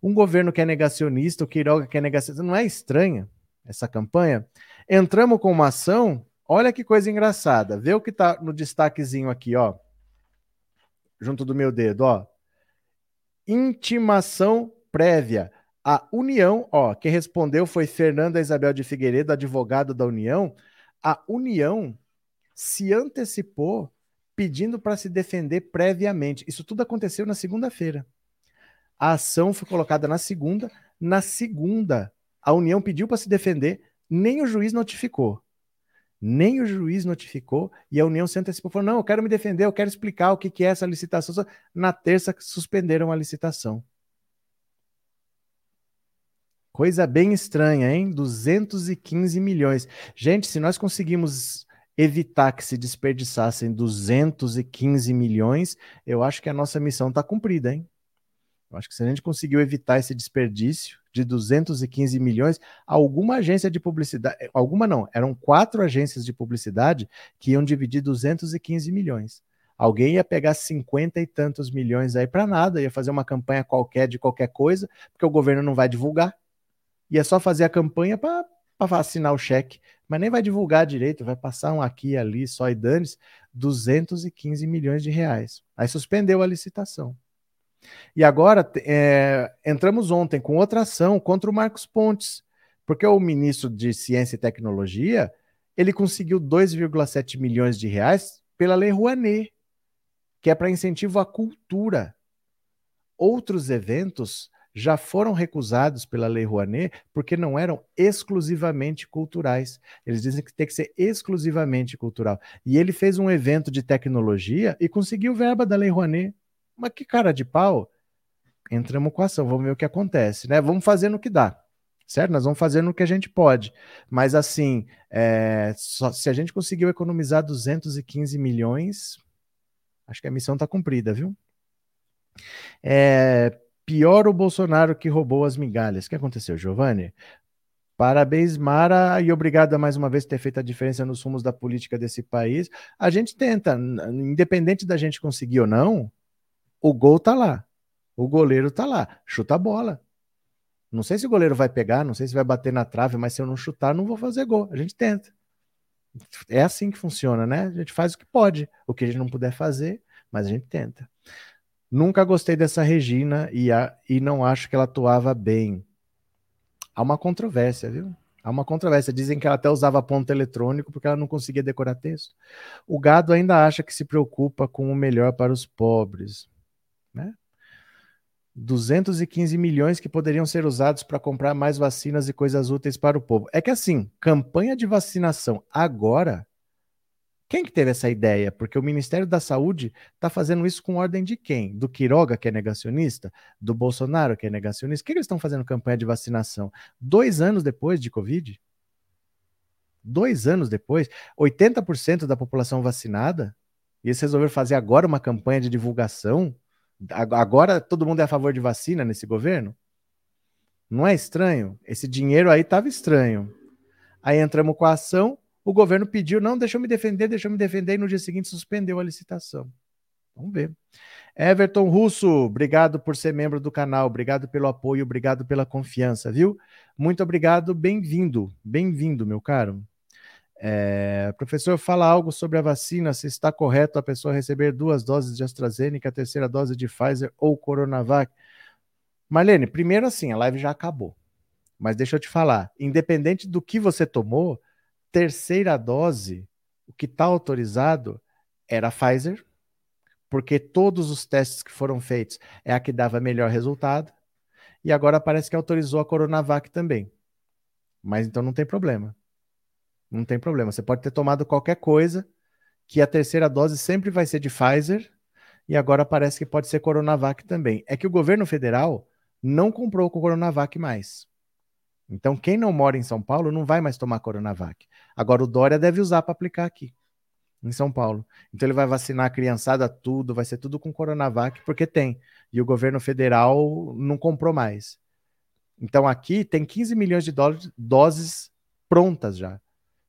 Um governo que é negacionista, o Queiroga que é negacionista, não é estranha essa campanha? Entramos com uma ação, olha que coisa engraçada. Vê o que está no destaquezinho aqui, ó. Junto do meu dedo, ó. Intimação prévia. A União, ó, quem respondeu foi Fernanda Isabel de Figueiredo, advogado da União. A União se antecipou pedindo para se defender previamente. Isso tudo aconteceu na segunda-feira. A ação foi colocada na segunda. Na segunda, a União pediu para se defender, nem o juiz notificou. Nem o juiz notificou e a União se antecipou. Falou: não, eu quero me defender, eu quero explicar o que, que é essa licitação. Na terça, suspenderam a licitação. Coisa bem estranha, hein? 215 milhões. Gente, se nós conseguimos evitar que se desperdiçassem 215 milhões, eu acho que a nossa missão está cumprida, hein? Eu acho que se a gente conseguiu evitar esse desperdício de 215 milhões, alguma agência de publicidade, alguma não, eram quatro agências de publicidade que iam dividir 215 milhões. Alguém ia pegar cinquenta e tantos milhões aí para nada, ia fazer uma campanha qualquer de qualquer coisa, porque o governo não vai divulgar. Ia só fazer a campanha para vacinar o cheque, mas nem vai divulgar direito, vai passar um aqui e ali, só e dane-se, 215 milhões de reais. Aí suspendeu a licitação. E agora é, entramos ontem com outra ação contra o Marcos Pontes, porque o ministro de Ciência e Tecnologia ele conseguiu 2,7 milhões de reais pela Lei Rouanet, que é para incentivo à cultura. Outros eventos já foram recusados pela Lei Rouanet porque não eram exclusivamente culturais. Eles dizem que tem que ser exclusivamente cultural. E ele fez um evento de tecnologia e conseguiu verba da Lei Rouanet. Mas que cara de pau. Entramos com a ação, vamos ver o que acontece, né? Vamos fazer no que dá, certo? Nós vamos fazer no que a gente pode. Mas assim, é, só, se a gente conseguiu economizar 215 milhões, acho que a missão está cumprida, viu? É, pior o Bolsonaro que roubou as migalhas. O que aconteceu, Giovanni? Parabéns, Mara, e obrigado mais uma vez por ter feito a diferença nos rumos da política desse país. A gente tenta, independente da gente conseguir ou não, o gol tá lá. O goleiro tá lá. Chuta a bola. Não sei se o goleiro vai pegar, não sei se vai bater na trave, mas se eu não chutar, não vou fazer gol. A gente tenta. É assim que funciona, né? A gente faz o que pode. O que a gente não puder fazer, mas a gente tenta. Nunca gostei dessa Regina e, a, e não acho que ela atuava bem. Há uma controvérsia, viu? Há uma controvérsia. Dizem que ela até usava ponto eletrônico porque ela não conseguia decorar texto. O gado ainda acha que se preocupa com o melhor para os pobres né? 215 milhões que poderiam ser usados para comprar mais vacinas e coisas úteis para o povo. É que assim, campanha de vacinação agora, quem que teve essa ideia? Porque o Ministério da Saúde está fazendo isso com ordem de quem? Do Quiroga, que é negacionista? Do Bolsonaro, que é negacionista? O que, eles estão fazendo campanha de vacinação? Dois anos depois de Covid? Dois anos depois? 80% da população vacinada? E eles resolveram fazer agora uma campanha de divulgação? Agora todo mundo é a favor de vacina nesse governo? Não é estranho? Esse dinheiro aí estava estranho. Aí entramos com a ação, o governo pediu, não, deixa eu me defender, deixa eu me defender, e no dia seguinte suspendeu a licitação. Vamos ver. Everton Russo, obrigado por ser membro do canal, obrigado pelo apoio, obrigado pela confiança, viu? Muito obrigado, bem-vindo, bem-vindo, meu caro. É, professor, fala algo sobre a vacina, se está correto a pessoa receber duas doses de AstraZeneca, a terceira dose de Pfizer ou Coronavac. Marlene, primeiro assim, a live já acabou. Mas deixa eu te falar, independente do que você tomou, terceira dose, o que está autorizado era a Pfizer, porque todos os testes que foram feitos é a que dava melhor resultado, e agora parece que autorizou a Coronavac também. Mas então não tem problema. Não tem problema. Você pode ter tomado qualquer coisa, que a terceira dose sempre vai ser de Pfizer, e agora parece que pode ser Coronavac também. É que o governo federal não comprou com Coronavac mais. Então, quem não mora em São Paulo não vai mais tomar Coronavac. Agora, o Dória deve usar para aplicar aqui, em São Paulo. Então, ele vai vacinar a criançada tudo, vai ser tudo com Coronavac, porque tem. E o governo federal não comprou mais. Então, aqui tem 15 milhões de doses prontas já.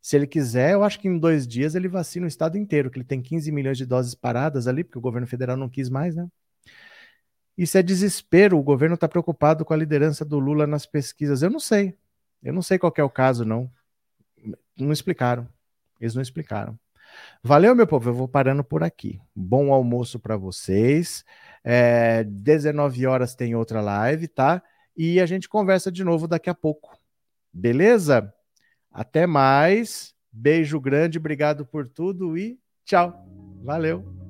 Se ele quiser, eu acho que em dois dias ele vacina o estado inteiro, que ele tem 15 milhões de doses paradas ali, porque o governo federal não quis mais, né? Isso é desespero. O governo está preocupado com a liderança do Lula nas pesquisas. Eu não sei. Eu não sei qual é o caso, não. Não explicaram. Eles não explicaram. Valeu, meu povo. Eu vou parando por aqui. Bom almoço para vocês. É, 19 horas tem outra live, tá? E a gente conversa de novo daqui a pouco. Beleza? Até mais. Beijo grande, obrigado por tudo e tchau. Valeu.